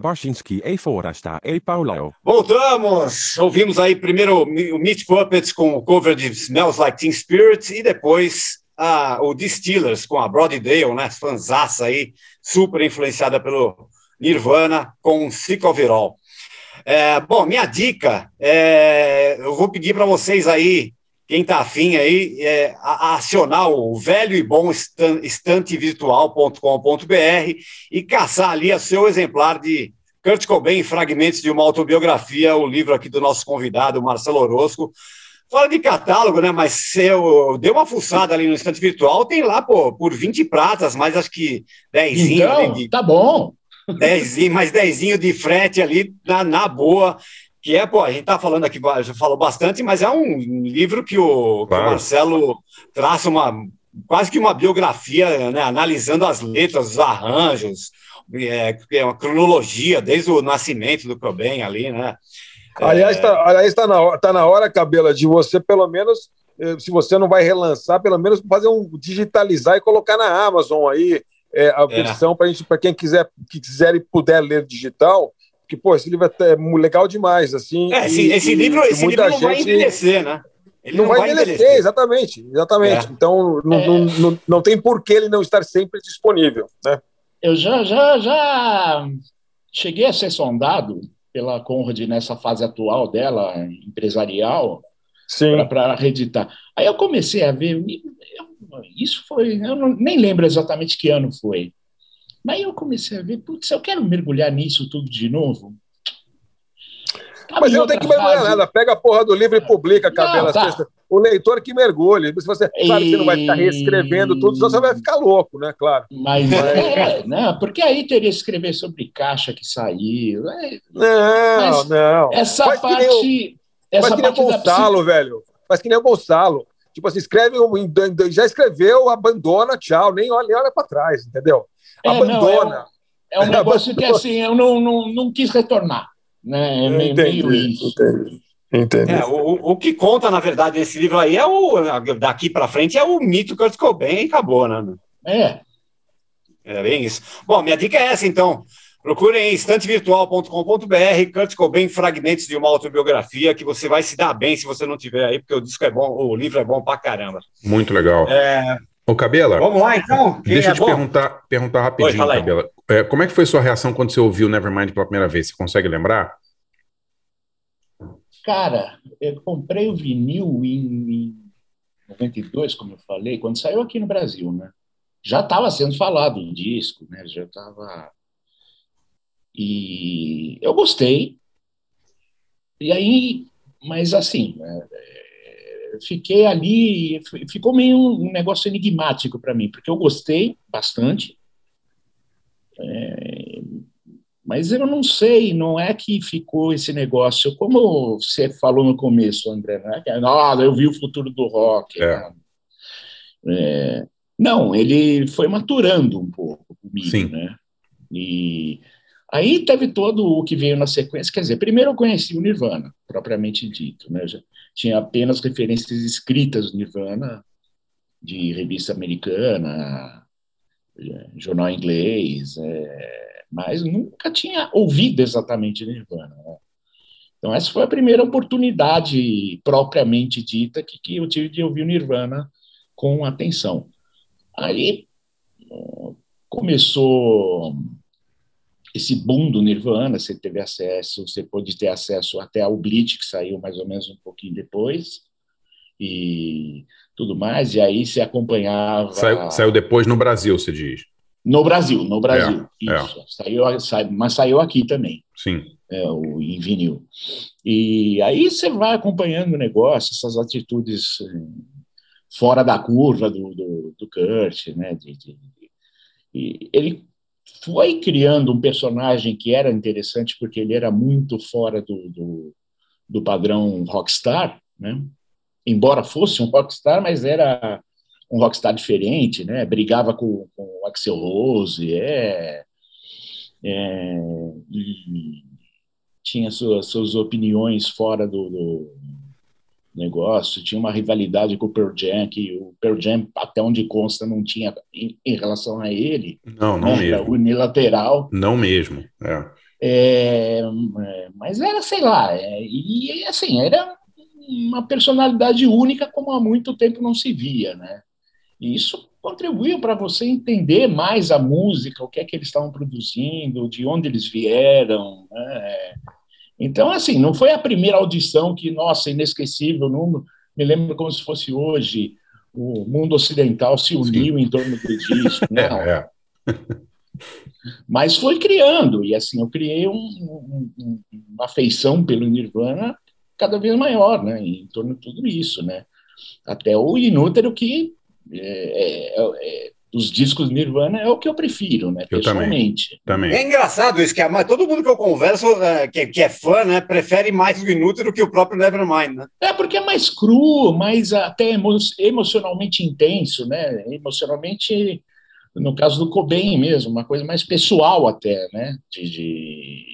Barsinski e Forasta e Paulo. Voltamos! Ouvimos aí primeiro o Meat Puppets com o cover de Smells Like Teen Spirit e depois a, o Distillers com a Brody Dale, né? Fanzaça aí, super influenciada pelo Nirvana com Sick Overall. É, bom, minha dica, é, eu vou pedir para vocês aí quem está afim aí, é, a, acionar o velho e bom estantevirtual.com.br e caçar ali o seu exemplar de Kurt Cobain, Fragmentos de uma Autobiografia, o livro aqui do nosso convidado, Marcelo Orosco. Fala de catálogo, né? Mas se eu, dei uma fuçada ali no estante virtual, tem lá, pô, por 20 pratas, mas acho que 10 Então, de, tá bom. Dezinho, mais dezinho de frete ali na, na boa. Que é, pô, a gente tá falando aqui, já falou bastante, mas é um livro que o, que o. Marcelo traça uma quase que uma biografia, né? Analisando as letras, os arranjos, é, é uma cronologia desde o nascimento do Cobain ali, né? Aliás, tá, aliás, tá na, hora- tá na hora, Cabela, de você, pelo menos, eh, se você não vai relançar, pelo menos fazer um digitalizar e colocar na Amazon aí eh, a É. versão para gente, para quem quiser, que quiser e puder ler digital, porque pô, esse livro é legal demais, assim. É, esse, e- esse livro, esse muita livro não vai envelhecer, né? Ele não, vai envelhecer, exatamente, exatamente. É. Então não, É. não, não, não tem por que ele não estar sempre disponível, né? Eu já, já, já cheguei a ser sondado pela Conrad nessa fase atual dela, empresarial, para reeditar. Aí eu comecei a ver, eu- isso foi, eu não- nem lembro exatamente que ano foi. Mas eu comecei a ver, putz, eu quero mergulhar nisso tudo de novo. Tá Mas não tem que mergulhar fase. nada. Pega a porra do livro e publica, Cabela. tá. O leitor que mergulhe. Se você, claro que você não vai ficar reescrevendo tudo, senão você vai ficar louco, né? Claro. Mas (laughs) é, não, porque aí teria que escrever sobre caixa que saiu. é, Não, Mas não. Essa Faz que nem parte. o- essa Faz que nem o da Gonçalo, psi- velho. Faz que nem o Gonçalo. Tipo assim, escreve, já escreveu, abandona, tchau. Nem olha, nem olha pra trás, entendeu? É, não, abandona. É um (laughs) negócio que assim, eu não, não, não quis retornar. Né? É meio, Entendi, meio isso. Entendi. É, o, o que conta, na verdade, nesse livro aí é o. Daqui para frente é o mito Kurt Cobain e acabou, né? É. É bem isso. Bom, minha dica é essa, então. Procurem em estantevirtual.com.br, Kurt Cobain, fragmentos de uma autobiografia, que você vai se dar bem se você não tiver aí, porque o disco é bom, o livro é bom pra caramba. Muito legal. É, Ô, Cabela. Vamos lá, então? Quem Deixa é eu te bom? perguntar, perguntar rapidinho, Oi. Cabela. É, como é que foi sua reação quando você ouviu Nevermind pela primeira vez? Você consegue lembrar? Cara, eu comprei o vinil em, em 92, como eu falei, quando saiu aqui no Brasil, né? Já estava sendo falado o disco, né? Já estava. E eu gostei. E aí, mas assim, é, é, fiquei ali, ficou meio um negócio enigmático para mim, porque eu gostei bastante. É, mas eu não sei, não é que ficou esse negócio, como você falou no começo, André, né? ah, eu vi o futuro do rock. né? É, não, ele foi maturando um pouco comigo, Sim. né? E aí teve todo o que veio na sequência, quer dizer, primeiro eu conheci o Nirvana, propriamente dito, né? Tinha apenas referências escritas do Nirvana, de revista americana, eh, jornal inglês, eh, mas nunca tinha ouvido exatamente Nirvana. né? Então, essa foi a primeira oportunidade propriamente dita que, que eu tive de ouvir o Nirvana com atenção. Aí eh, começou esse boom do Nirvana, você teve acesso, você pôde ter acesso até ao Bleach, que saiu mais ou menos um pouquinho depois, e tudo mais, e aí você acompanhava... Saiu, saiu depois no Brasil, você diz. No Brasil, no Brasil, É, isso. Saiu, sai- mas saiu aqui também, Sim. é, o, em vinil. E aí você vai acompanhando o negócio, essas atitudes eh, fora da curva do, do, do Kurt, né? de- de- e ele foi criando um personagem que era interessante porque ele era muito fora do, do, do padrão rockstar, né? embora fosse um rockstar, mas era um rockstar diferente, né? brigava com, com o Axel Rose, é, é, tinha suas, suas opiniões fora do, do negócio, tinha uma rivalidade com o Pearl Jam, que o Pearl Jam, até onde consta, não tinha em, em relação a ele, Não, não? Era mesmo. unilateral, Não mesmo. É. é, é, mas era, sei lá, é, e assim, era uma personalidade única como há muito tempo não se via, né? E isso contribuiu para você entender mais a música, o que é que eles estavam produzindo, de onde eles vieram, né? Então, assim, não foi a primeira audição que, nossa, inesquecível, não, me lembro como se fosse hoje, o mundo ocidental se uniu em torno do disco, não. (laughs) É, é. (laughs) Mas foi criando, e assim, eu criei um- um- um- uma afeição pelo Nirvana cada vez maior, né, em torno de tudo isso, né, até o Inútero que é, é, é, dos discos do Nirvana é o que eu prefiro, né, Eu também. pessoalmente. Também. É engraçado isso, que a- todo mundo que eu converso, é, que, que é fã, né, prefere mais o Inútero que o próprio Nevermind, né? É porque é mais cru, mais até emo- emocionalmente intenso, né? Emocionalmente, no caso do Cobain mesmo, uma coisa mais pessoal até, né? De, de-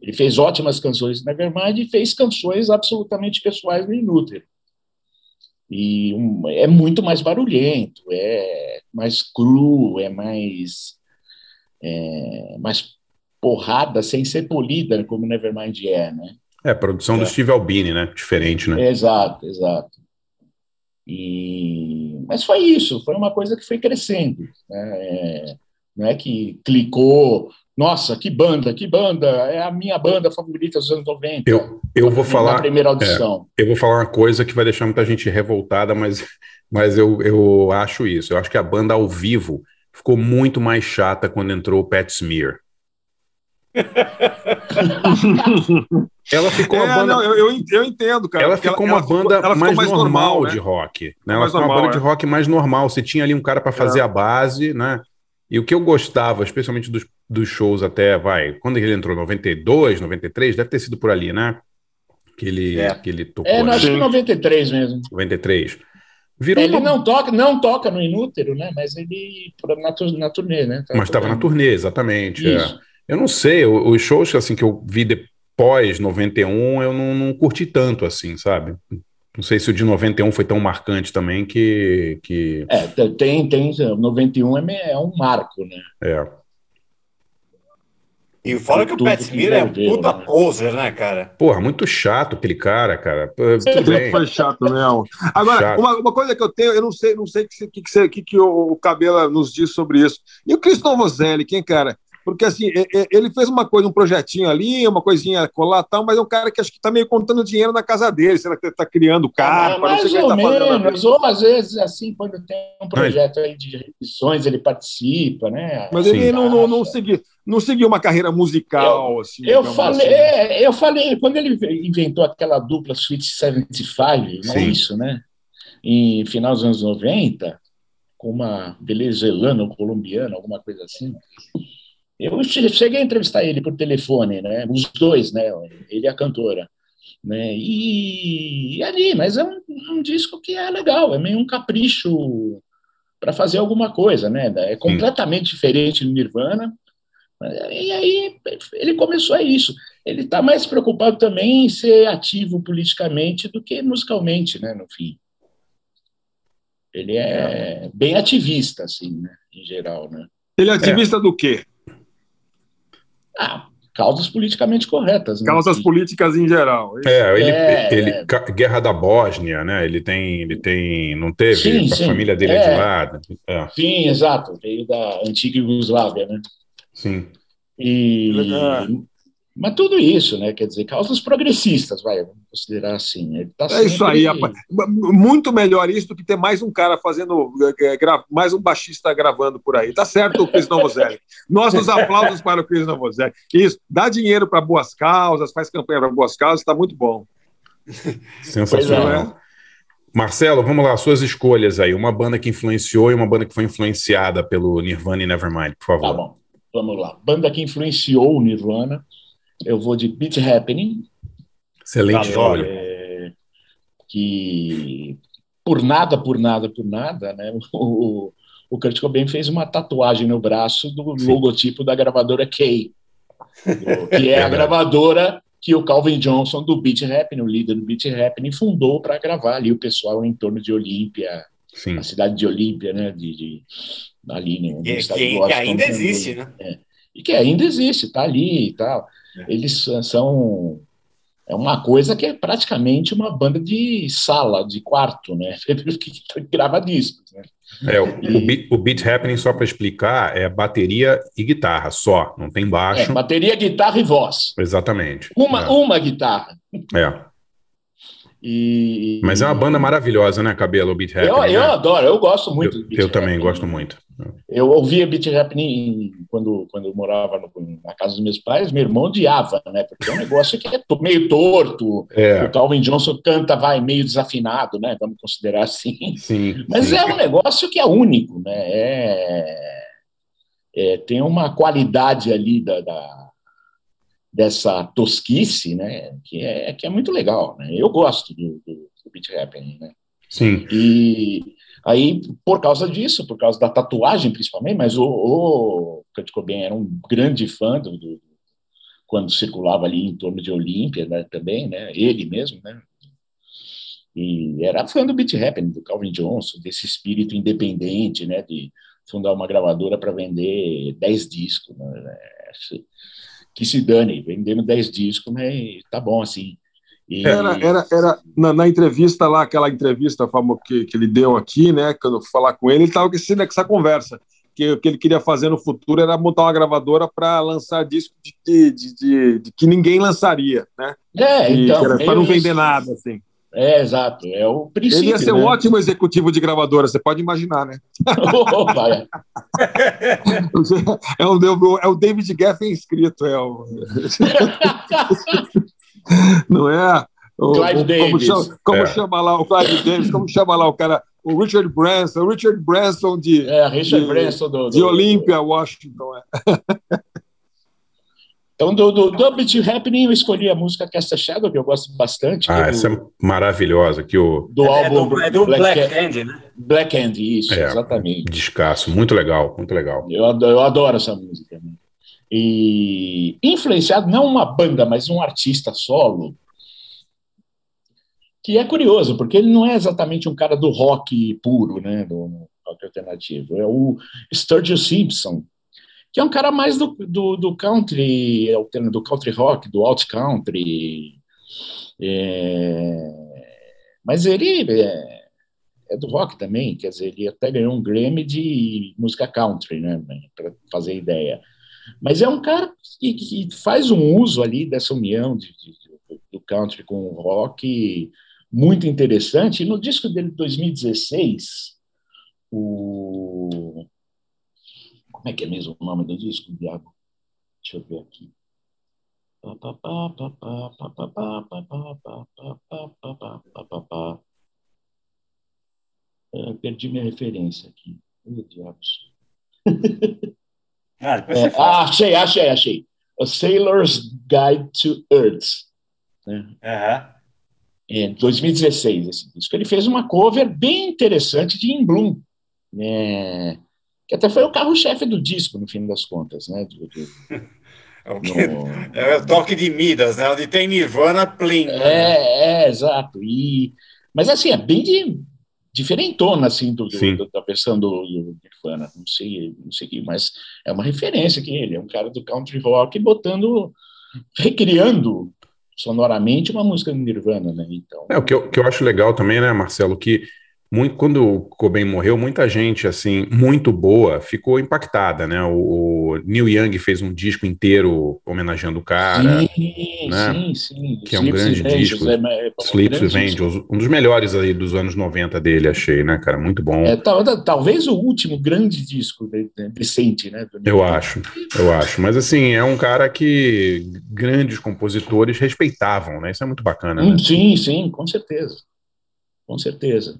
Ele fez ótimas canções na Nevermind e fez canções absolutamente pessoais no Inútero. E um- é muito mais barulhento, é mais cru, é mais é, mais porrada sem ser polida, como Nevermind é, né? É, produção do É. Steve Albini, né? Diferente, né? Exato, exato. E... Mas foi isso, foi uma coisa que foi crescendo. né? É, Não é que clicou, nossa, que banda, que banda, é a minha banda favorita dos anos 90. Eu, eu vou Na falar. primeira audição. é, eu vou falar uma coisa que vai deixar muita gente revoltada, mas, mas eu, eu acho isso. Eu acho que a banda ao vivo ficou muito mais chata quando entrou o Pat Smear. (laughs) Ela ficou uma É, banda. não, eu, eu en- eu entendo, cara. ela ficou uma ela ficou- banda ela ficou mais, normal, né? de rock. Né? Ela Mais ficou uma normal, banda de é. rock mais normal. Você tinha ali um cara para fazer É. a base, né? E o que eu gostava, especialmente dos, dos shows até, vai, quando ele entrou, 92, 93, deve ter sido por ali, né? Que ele, É. que ele tocou, É, né? acho que 93 mesmo. 93. Virou Ele uma- não toca, não toca no Inútero, né? Mas ele na, na turnê, né? Tá Mas estava na turnê, exatamente. é. Eu não sei, os shows assim, que eu vi depois 91, eu não, não curti tanto assim, sabe? Não sei se o de 91 foi tão marcante também que. que É, tem, tem, 91 é, é um marco, né? é. E fora que o Pat que Smear é um puta né? poser, né, cara? Porra, muito chato aquele cara, cara. Tudo foi chato mesmo. Agora, Chato. uma, uma coisa que eu tenho, eu não sei, não sei o que, que, que, que, que o, o Cabela nos diz sobre isso. E o Cristo Novoselli, quem, cara? Porque assim, ele fez uma coisa, um projetinho ali, uma coisinha colar e tal, mas é um cara que acho que tá meio contando dinheiro na casa dele, será que ele tá criando carpa, não mais sei o que ele ou tá menos, ou às vezes, assim, quando tem um projeto aí de reedições, ele participa, né? Mas ele não, não, não, seguiu, não seguiu uma carreira musical, assim. Eu falei, assim. é, eu falei, quando ele inventou aquela dupla Sweet 75, não é Sim. isso, né? Em final dos anos 90, com uma venezuelana ou colombiana, alguma coisa assim. Eu che- cheguei a entrevistar ele por telefone, né? Os dois, né? Ele e a cantora. Né? E, e ali, mas é um, um disco que é legal, é meio um capricho para fazer alguma coisa, né? É completamente diferente do Nirvana. E aí ele começou a isso. Ele está mais preocupado também em ser ativo politicamente do que musicalmente, né? No fim. Ele é bem ativista, assim, né? Em geral, né? Ele é ativista do quê? Ah, causas politicamente corretas. Né? Causas políticas em geral. É, ele, É, ele é. Guerra da Bósnia, né? Ele tem, ele tem, não teve, Sim, a sim. família dele é, É. de lá. É, Sim, exato. Veio da antiga Iugoslávia, né? sim. E... Mas tudo isso, né? Quer dizer, causas progressistas, vai, vamos considerar assim. Ele tá É isso sempre- aí, rapaz. Muito melhor isso do que ter mais um cara fazendo, eh, gra- mais um baixista gravando por aí. Tá certo, Cris Novoselli. Nossos aplausos para o Cris Novoselli. Isso, dá dinheiro para boas causas, faz campanha para boas causas, tá muito bom. Sensacional. É. Marcelo, vamos lá, suas escolhas aí. Uma banda que influenciou e uma banda que foi influenciada pelo Nirvana e Nevermind, por favor. Tá bom, vamos lá. Banda que influenciou o Nirvana, eu vou de Beat Happening, Excelente Adoro. escolha. é, que por nada, por nada, por nada, né? (laughs) O, o Kurt Cobain fez uma tatuagem no braço do logotipo da gravadora Kay, (laughs) que é a gravadora que o Calvin Johnson do Beat Happening, o líder do Beat Happening, fundou para gravar ali o pessoal em torno de Olímpia, Sim. a cidade de Olímpia, né? De, de- ali no, no Que, estado que- de que Washington. ainda existe, né? E que ainda existe, está ali e tal. Eles são. É uma coisa que é praticamente uma banda de sala, de quarto, né? (laughs) que grava discos, né? É, o, o, beat, o Beat Happening, só para explicar, é bateria e guitarra só, não tem É, baixo. bateria, guitarra e voz. Exatamente. Uma, uma guitarra. É. É. E, Mas é uma banda maravilhosa, né, Cabelo, o Beat Happening? eu, eu né? adoro, eu gosto muito Eu, eu também gosto muito. Eu ouvia beat happening quando, quando eu morava no- na casa dos meus pais, meu irmão odiava, né? Porque é um negócio que é meio torto. É. O Calvin Johnson canta, vai meio desafinado, né? Vamos considerar assim. Sim. Mas sim. é um negócio que é único, né? É, é, tem uma qualidade ali da, da- dessa tosquice, né? Que é, que é muito legal, né? Eu gosto do, do, do beat happening, né? Sim. E aí, por causa disso, por causa da tatuagem principalmente, mas o, o Kurt Cobain era um grande fã do, do- quando circulava ali em torno de Olímpia né, também, né? Ele mesmo, né? E era fã do beat happening, do Calvin Johnson, desse espírito independente, né? De fundar uma gravadora para vender 10 discos, né? Que se dane, vendendo 10 discos, mas tá bom assim. E- Era, era, era na, na entrevista lá, aquela entrevista que, que ele deu aqui, né? Quando eu fui falar com ele, ele estava com esse- com essa conversa. Que o que ele queria fazer no futuro era montar uma gravadora para lançar disco de, de, de- de- que ninguém lançaria, né? É, E então, para não vender nada, assim. É, exato. É o princípio. Ele ia ser né? um ótimo executivo de gravadora, você pode imaginar, né? (laughs) Opa, (laughs) é. É o, é o David Geffen inscrito, é o. (laughs) Não é? O, Clive o- como Davis. chama, como É. chama lá o Clive Davis? Como chama lá o cara? O Richard Branson, o Richard Branson de, É, Richard de, Branson do, de do- Olímpia, Washington. É. (laughs) Então, do, do, Beat Happening, eu escolhi a música Cast a Shadow, que eu gosto bastante. Ah, é essa do, é maravilhosa. Que o do É álbum do, é do Black, Cat- Hand, né? Black Hand, isso, É. exatamente. descasso, muito legal, muito legal. Eu adoro, eu adoro essa música. né? E influenciado, não uma banda, mas um artista solo, que é curioso, porque ele não é exatamente um cara do rock puro, né, do rock alternativo. É o Sturgill Simpson, que é um cara mais do, do, do country, do country rock, do alt country. É, mas ele é, é do rock também, quer dizer, ele até ganhou um Grammy de música country, né, para fazer ideia. Mas é um cara que, que faz um uso ali dessa união de, de, do country com o rock muito interessante. E no disco dele de 2016, o. Como é que é mesmo o nome do disco, Diago? Deixa eu ver aqui. Perdi minha referência aqui. Meu Deus. Ah, depois É, você ah, fala. achei, achei, achei. A Sailor's Guide to Earth. Né? Aham. Em 2016, esse disco. Ele fez uma cover bem interessante de In Bloom, né? que até foi o carro-chefe do disco, no fim das contas. Né? Do- do- (laughs) É o, que- no- é o toque de Midas, né? Onde tem Nirvana, plim. né? É, é, exato. E, mas assim, é bem de, diferentona assim, do, do- da versão do, do Nirvana. Não sei, não sei, que- mas é uma referência que ele é um cara do country rock botando, recriando sonoramente uma música do Nirvana, né? Então, É, o que eu, que eu acho legal também, né, Marcelo, que muito, quando o Cobain morreu, muita gente, assim, muito boa, ficou impactada, né? O, o Neil Young fez um disco inteiro homenageando o cara, sim, né? sim, sim. que é um Sleeps grande disco. é, é, Sleeps with. Angels, um dos melhores aí dos anos 90 dele, achei, né, cara? Muito bom. É, tal- talvez o último grande disco de- de- decente, né? Eu acho, eu acho. Mas assim, é um cara que grandes compositores respeitavam, né? Isso é muito bacana, né? Hum, sim, sim, com certeza. Com certeza.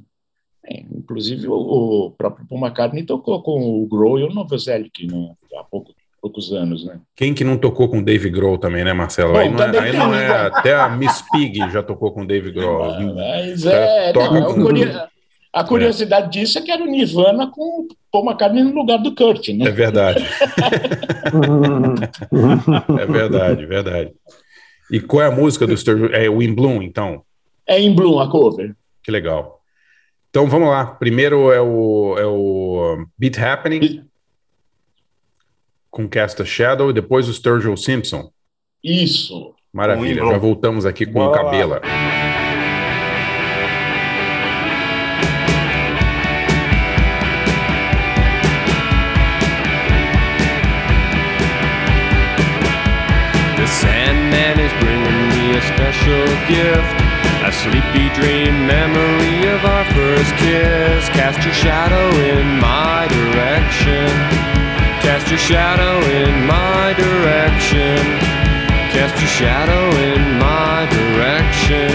É, inclusive, o, o próprio Paul McCartney tocou com o Grohl e o Novoselic né, há pouco, poucos anos, né? Quem que não tocou com Dave Grohl também, né, Marcelo? Bom, aí não é, também aí não é- até a Miss Pig já tocou com Dave Grohl. Mas O cara é, toca não, a, com- a curiosidade disso é que era o Nirvana com o Paul McCartney no lugar do Kurt, né? É verdade. (laughs) é verdade, verdade. E qual é a música do Sturgill? É o In Bloom, então? É em Bloom a cover. Que legal. Então vamos lá. Primeiro é o, é o Beat Happening com Cast a Shadow e depois o Sturgill Simpson. Isso. Maravilha. Já voltamos aqui com o. Cabela. The Sandman is bringing me a special gift. Sleepy dream memory of our first kiss. Cast your shadow in my direction. Cast your shadow in my direction. Cast your shadow in my direction.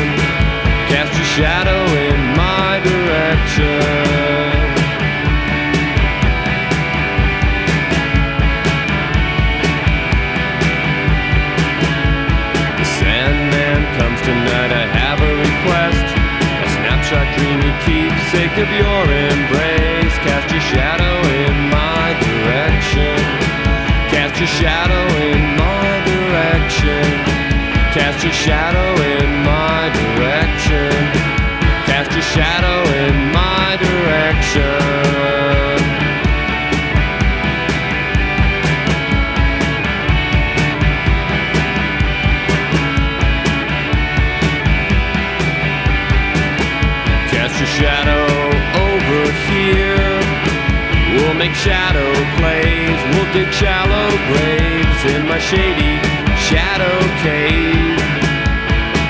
Cast your shadow in my direction. Keepsake of your embrace. Cast your shadow in my direction. Cast your shadow in my direction. Cast your shadow in dig shallow graves in my shady shadow cave.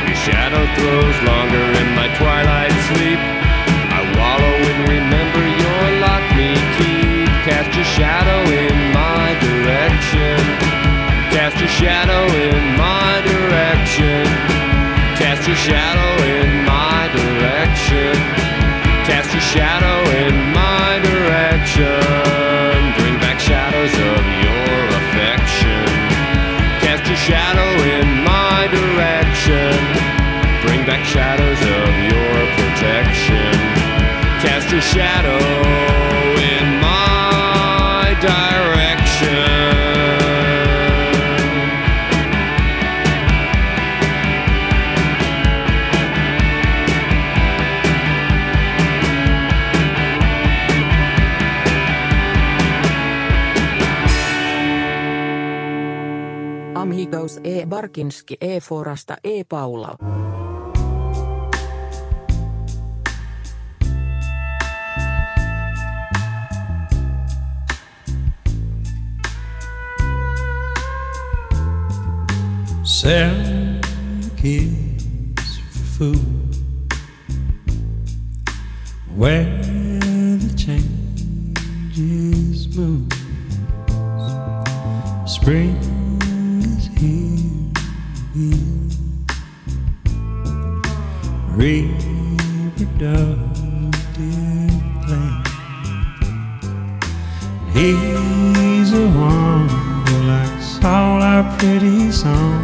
Your shadow throws longer in my twilight sleep. I wallow and remember your lock me key. Cast your shadow in my direction. Cast your shadow in my direction. Cast your shadow in my direction. Cast your shadow shadow in my direction. Amigos E. Barkinski E. Forasta E. Paula. Selling kids for food. Where the changes move. Spring is here. Reproductive plan. He's a who likes all our pretty songs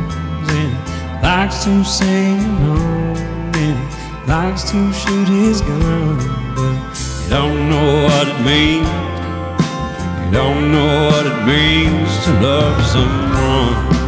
likes to sing along and likes to shoot his gun, but he don't know what it means. He don't know what it means to love someone.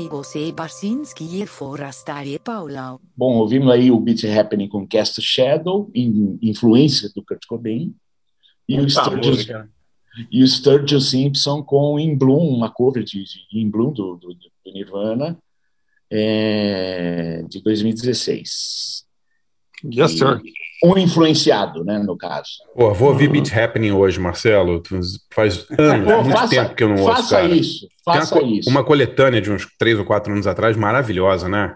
E Barsinski e Forasta e Paulau. Bom, ouvimos aí o Beat Happening com Cast Shadow, in- influência do Kurt Cobain, e o Puta Sturgill, música. e o Sturgill Simpson com In Bloom, uma cover de, de In Bloom do, do, do Nirvana, é, de 2016. Yes, E sir. Um influenciado, né, no caso. Pô, vou ouvir Beat Happening hoje, Marcelo. Faz anos, Pô, muito faça- tempo que eu não ouço, faça cara. isso, Tem faça uma, isso. uma coletânea de uns três ou quatro anos atrás, maravilhosa, né?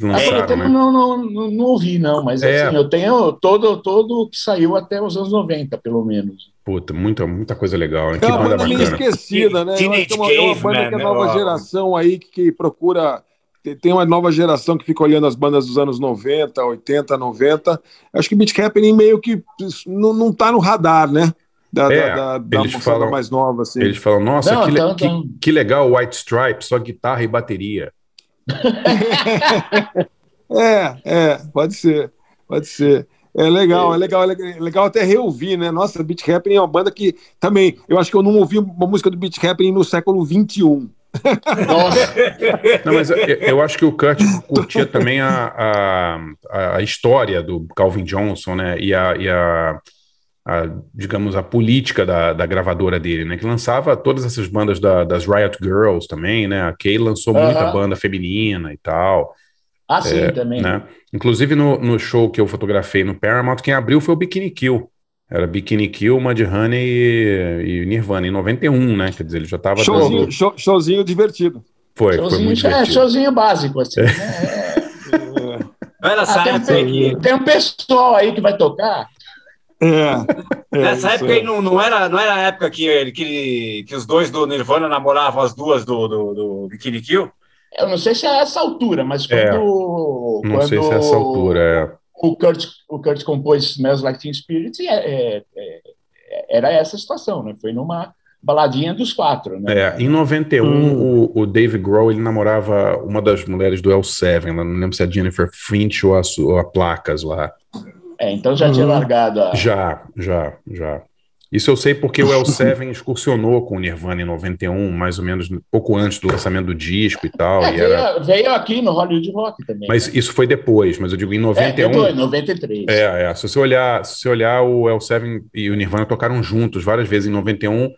Eu lançaram, também né? não, não, não, não ouvi, não, mas É. assim, eu tenho todo, todo que saiu até os anos 90, pelo menos. Puta, muita, muita coisa legal. Né? Que É uma banda banda meio esquecida, né? Eu acho que é uma, é uma banda que a nova geração aí que, que procura. Tem- uma nova geração que fica olhando as bandas dos anos 90, 80, 90. Acho que Beat Happening meio que não, não tá no radar, né? Da, É, da, da, eles moçada falam- mais nova, assim. Eles falam, nossa, Não, que, então- que- então- que legal o White Stripe, só guitarra e bateria. (laughs) É, é, pode ser, pode ser. É legal, é legal, é legal, é legal até reouvir, né? Nossa, Beat Happening é uma banda que também, eu acho que eu não ouvi uma música do Beat Happening no século XXI. Não, mas eu, eu acho que o Kurt curtia também a, a, a história do Calvin Johnson, né? E a, e a, a, digamos, a política da, da gravadora dele, né? Que lançava todas essas bandas da- das Riot Girls também, né? A Kay lançou muita banda feminina e tal. Ah, sim, É, também. né? Inclusive no, no show que eu fotografei no Paramount, quem abriu foi o Bikini Kill. Era Bikini Kill, Mudhoney e, e Nirvana, em 91, né? Quer dizer, ele já estava Showzinho, dando... show- showzinho divertido. Foi, foi Showzinho, muito é, divertido. showzinho básico, assim. né? (laughs) Olha Ah, tem, um, tem um pessoal aí que vai tocar. É. Nessa época aí não, não, era, não era a época que, ele- que, que os dois do Nirvana namoravam as duas do, do, do Bikini Kill? Eu não sei se é essa altura, mas quando, É, Não quando sei se é essa altura, é. O Kurt, o Kurt compôs Smells Like Teen Spirit, é, é, é, era essa situação, né? Foi numa baladinha dos quatro, né? É, em 91, Hum. o, o Dave Grohl ele namorava uma das mulheres do L7, lá, não lembro se é a Jennifer Finch ou a, ou a Placas lá. É, então já tinha Uhum. largado a... Já, já, já. Isso eu sei porque o (laughs) L7 excursionou com o Nirvana em 91, mais ou menos pouco antes do lançamento do disco e tal. É, e era... veio, veio aqui no Hollywood Rock também. Mas isso foi depois, mas eu digo em é, 91. depois, 93. É, é. Se você olhar, se você olhar o L7 e o Nirvana tocaram juntos várias vezes em 91.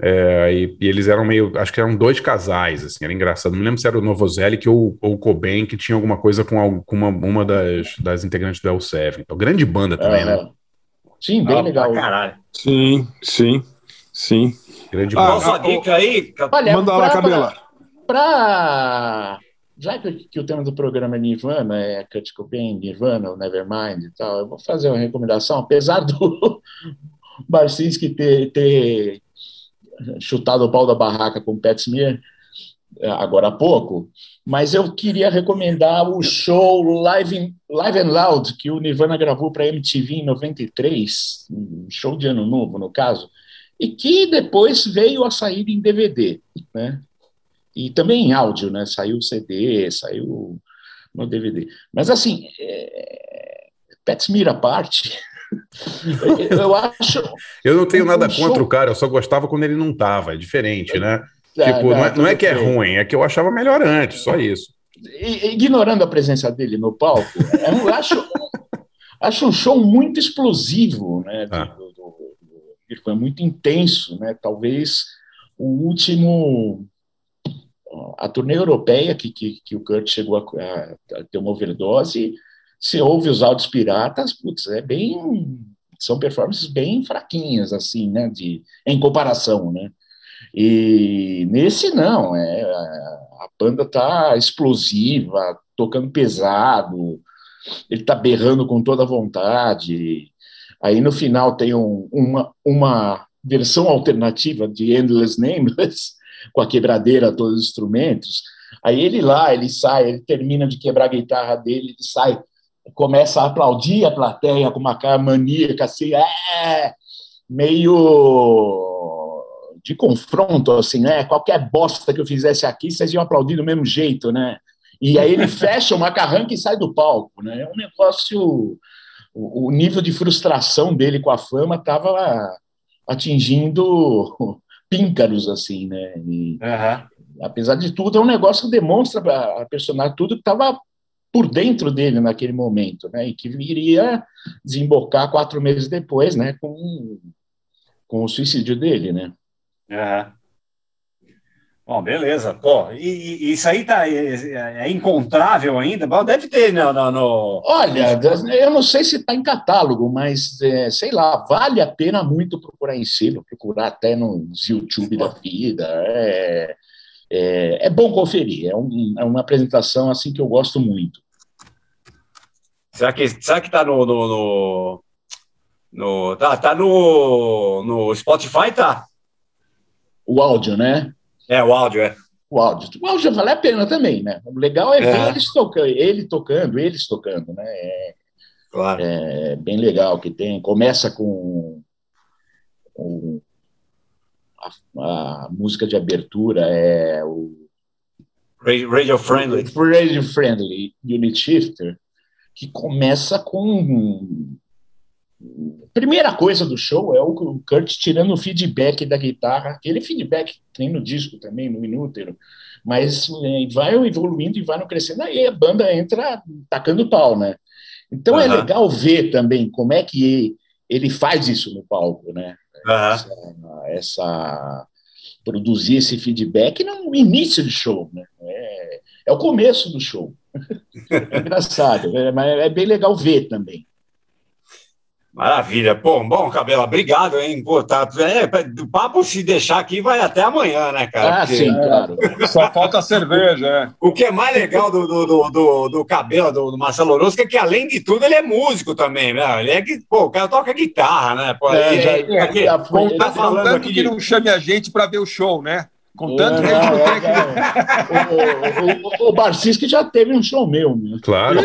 é, e, e eles eram meio, acho que eram dois casais, assim, era engraçado. Não me lembro se era o Novoselic ou, ou o Cobain que tinha alguma coisa com, com uma, uma das, das integrantes do L7. Então, grande banda também, É, né? Sim, bem Ah, legal. caralho. Sim, sim, sim. Grande Ah, Qual sua dica aí? Olha, Manda lá, Cabela. Pra... Já que, que o tema do programa é Nirvana, é Kurt Cobain, Nirvana, o Nevermind e tal, eu vou fazer uma recomendação, apesar do (laughs) Barcinski ter, ter chutado o pau da barraca com o Pat Smear agora há pouco, mas eu queria recomendar o show Live, in- Live and Loud, que o Nirvana gravou para a MTV em 93, um show de ano novo, no caso, e que depois veio a sair em DVD, né? E também em áudio, né? Saiu CD, saiu no DVD. Mas assim, é... Pat Smear à parte, eu acho. Eu não tenho nada um show- contra o cara, eu só gostava quando ele não tava, é diferente, né? Ah, tipo, não, não, é, não é que é ruim, é que eu achava melhor antes, só isso. Ignorando a presença dele no palco, eu acho, acho um show muito explosivo, né? Ah. do- do- do- Ele foi muito intenso, né? Talvez o último a turnê europeia que, que, que o Kurt chegou a, a- a ter uma overdose, se ouve os áudios piratas, putz, é bem são performances bem fraquinhas assim, né? De em comparação, né? E nesse não, é a banda tá explosiva, tocando pesado, ele tá berrando com toda a vontade. Aí no final tem um- uma, uma versão alternativa de Endless Nameless, (laughs) com a quebradeira, todos os instrumentos. Aí ele lá, ele sai, ele termina de quebrar a guitarra dele, ele sai, começa a aplaudir a plateia com uma cara maníaca, assim, é, meio de confronto, assim, né? Qualquer bosta que eu fizesse aqui, vocês iam aplaudir do mesmo jeito, né? E aí ele (laughs) fecha o macarrão e sai do palco, né? É um negócio. O, o nível de frustração dele com a fama estava atingindo (laughs) píncaros, assim, né? E, apesar de tudo, é um negócio que demonstra a, a personagem tudo que estava por dentro dele naquele momento, né? E que viria desembocar quatro meses depois, né? Com, com o suicídio dele, né? Aham. Bom, beleza. Pô, e, e isso aí tá, é, é encontrável ainda? Bom, deve ter no. no, no- Olha, eu não sei se está em catálogo, mas é, sei lá, vale a pena muito procurar em selo, procurar até nos YouTube da vida. É, é, é bom conferir, é, um- é uma apresentação assim que eu gosto muito. Será que, será que tá no. no, no, no- tá, tá no, no Spotify, tá? O áudio, né? É, o áudio, é. O áudio. O áudio vale a pena também, né? O legal é ver É. eles tocando, ele tocando, eles tocando, né? É, Claro. é bem legal que tem. Começa com, com a, a música de abertura é o Radio, radio friendly. Radio Friendly Unit Shifter, que começa com. Primeira coisa do show é o Kurt tirando o feedback da guitarra, aquele feedback que tem no disco também, no Minútero, mas é, vai evoluindo e vai no crescendo, aí a banda entra tacando pau, né? Então é legal ver também como é que ele faz isso no palco, né? Essa, essa- produzir esse feedback no início do show, né? É, é o começo do show. (laughs) É engraçado, é, mas é bem legal ver também. Maravilha. Pô, bom, Cabela, obrigado, hein? Pô, tá, é, o papo se deixar aqui vai até amanhã, né, cara? Ah, Porque- sim, claro. Só falta cerveja, é. O que é mais legal do, do, do, do, do Cabela, do, do Marcelo Orozco, é que, além de tudo, ele é músico também, né? Ele é, gui- pô, o cara toca guitarra, né? Pô, É, e- já- e- aqui, já como foi- tá falando Contanto aqui que não chame a gente para ver o show, né? Contanto que a gente não é, tem que. O, o, o Barcinski já teve um show meu, né? Claro,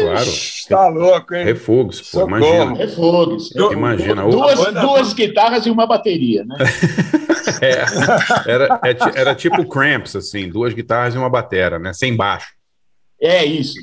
claro. Tá louco, hein? Refugos, pô, Socorro. imagina. Refogos. Imagina, Duas, banda- duas guitarras e uma bateria, né? (laughs) É, era, é era tipo Cramps, assim, duas guitarras e uma batera, né? Sem baixo. É isso.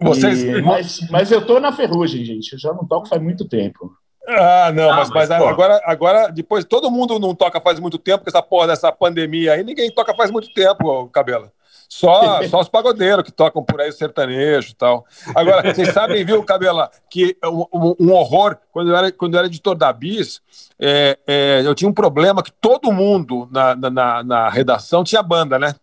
Vocês- E- mas, mas eu tô na ferrugem, gente. Eu já não toco faz muito tempo. Ah, não, Ah, mas, mas, mas agora, agora, depois todo mundo não toca faz muito tempo, com essa porra dessa pandemia aí, ninguém toca faz muito tempo, Cabela. Só, (laughs) só os pagodeiros que tocam por aí sertanejo e tal. Agora, vocês sabem, viu, Cabela, que um, um- um horror, quando eu era, quando eu era editor da Bis, é, é, eu tinha um problema que todo mundo na- na, na redação tinha banda, né?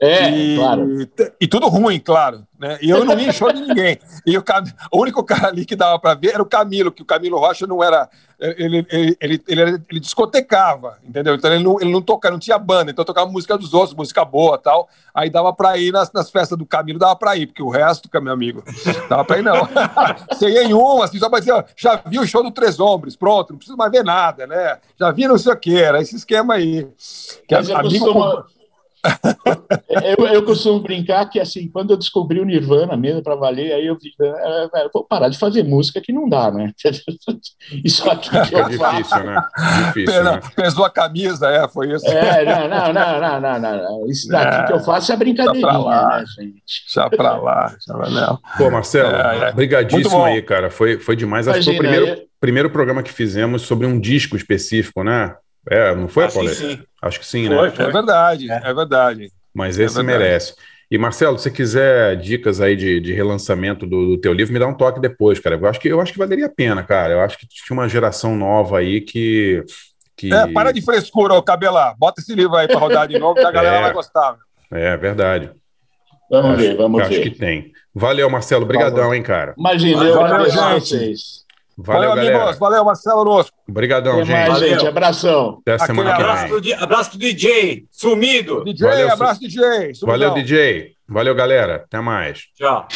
É, e, claro. e tudo ruim, claro. Né? E eu não ia em show de ninguém. E o, Cam- o único cara ali que dava para ver era o Camilo, que o Camilo Rocha não era. Ele, ele, ele, ele, ele discotecava, entendeu? Então ele não, ele não tocava, não tinha banda, então tocava música dos outros, música boa tal. Aí dava para ir nas, nas festas do Camilo, dava para ir, porque o resto, meu amigo, dava para ir não. (laughs) Você ia em uma, assim, só para dizer, ó, já vi o show do Três Hombres, pronto, não precisa mais ver nada, né? Já vi não sei o que, era esse esquema aí. Que Mas amigo costumo- eu, eu costumo brincar que, assim, quando eu descobri o Nirvana mesmo para valer, aí eu vi, é, é, eu vou parar de fazer música que não dá, né? (laughs) Isso aqui que eu É difícil, né? Difícil, Pena- né? Pesou a camisa, é, foi isso. É, não, não, não, não, não, não. Isso daqui É, que eu faço é brincadeirinha, lá. né, gente? Já pra lá, já pra lá. Pô, Marcelo, É, é. Brigadíssimo aí, cara. Foi, foi demais. Acho que foi o Imagina, primeiro, primeiro programa que fizemos sobre um disco específico, né? É, não foi, Acho Paulo? sim. Acho que sim, Foi, né? foi. É verdade, é, verdade. Mas É esse verdade. merece. E Marcelo, se você quiser dicas aí de, de relançamento do, do teu livro, me dá um toque depois, cara. Eu acho que eu acho que valeria a pena, cara. Eu acho que tinha uma geração nova aí que que É, para de frescura, ô Cabela. Bota esse livro aí pra rodar de novo, que a galera É. vai gostar. é verdade. Vamos acho, ver, vamos acho ver. que tem. Valeu, Marcelo. Obrigadão, hein, cara. Imagina, eu Valeu, a gente. vocês. Valeu, Valeu, amigos. Valeu, Marcelo Orozco. Obrigadão, Até gente. mais, Valeu. gente. Abração. Até Aquele semana que Abraço di- abraço pro DJ, sumido. DJ, Valeu, abraço, DJ. Valeu, Sumidão. DJ. Valeu, galera. Até mais. Tchau.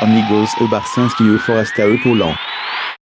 Amigos, o Barcinski e o Forasta Epaulant.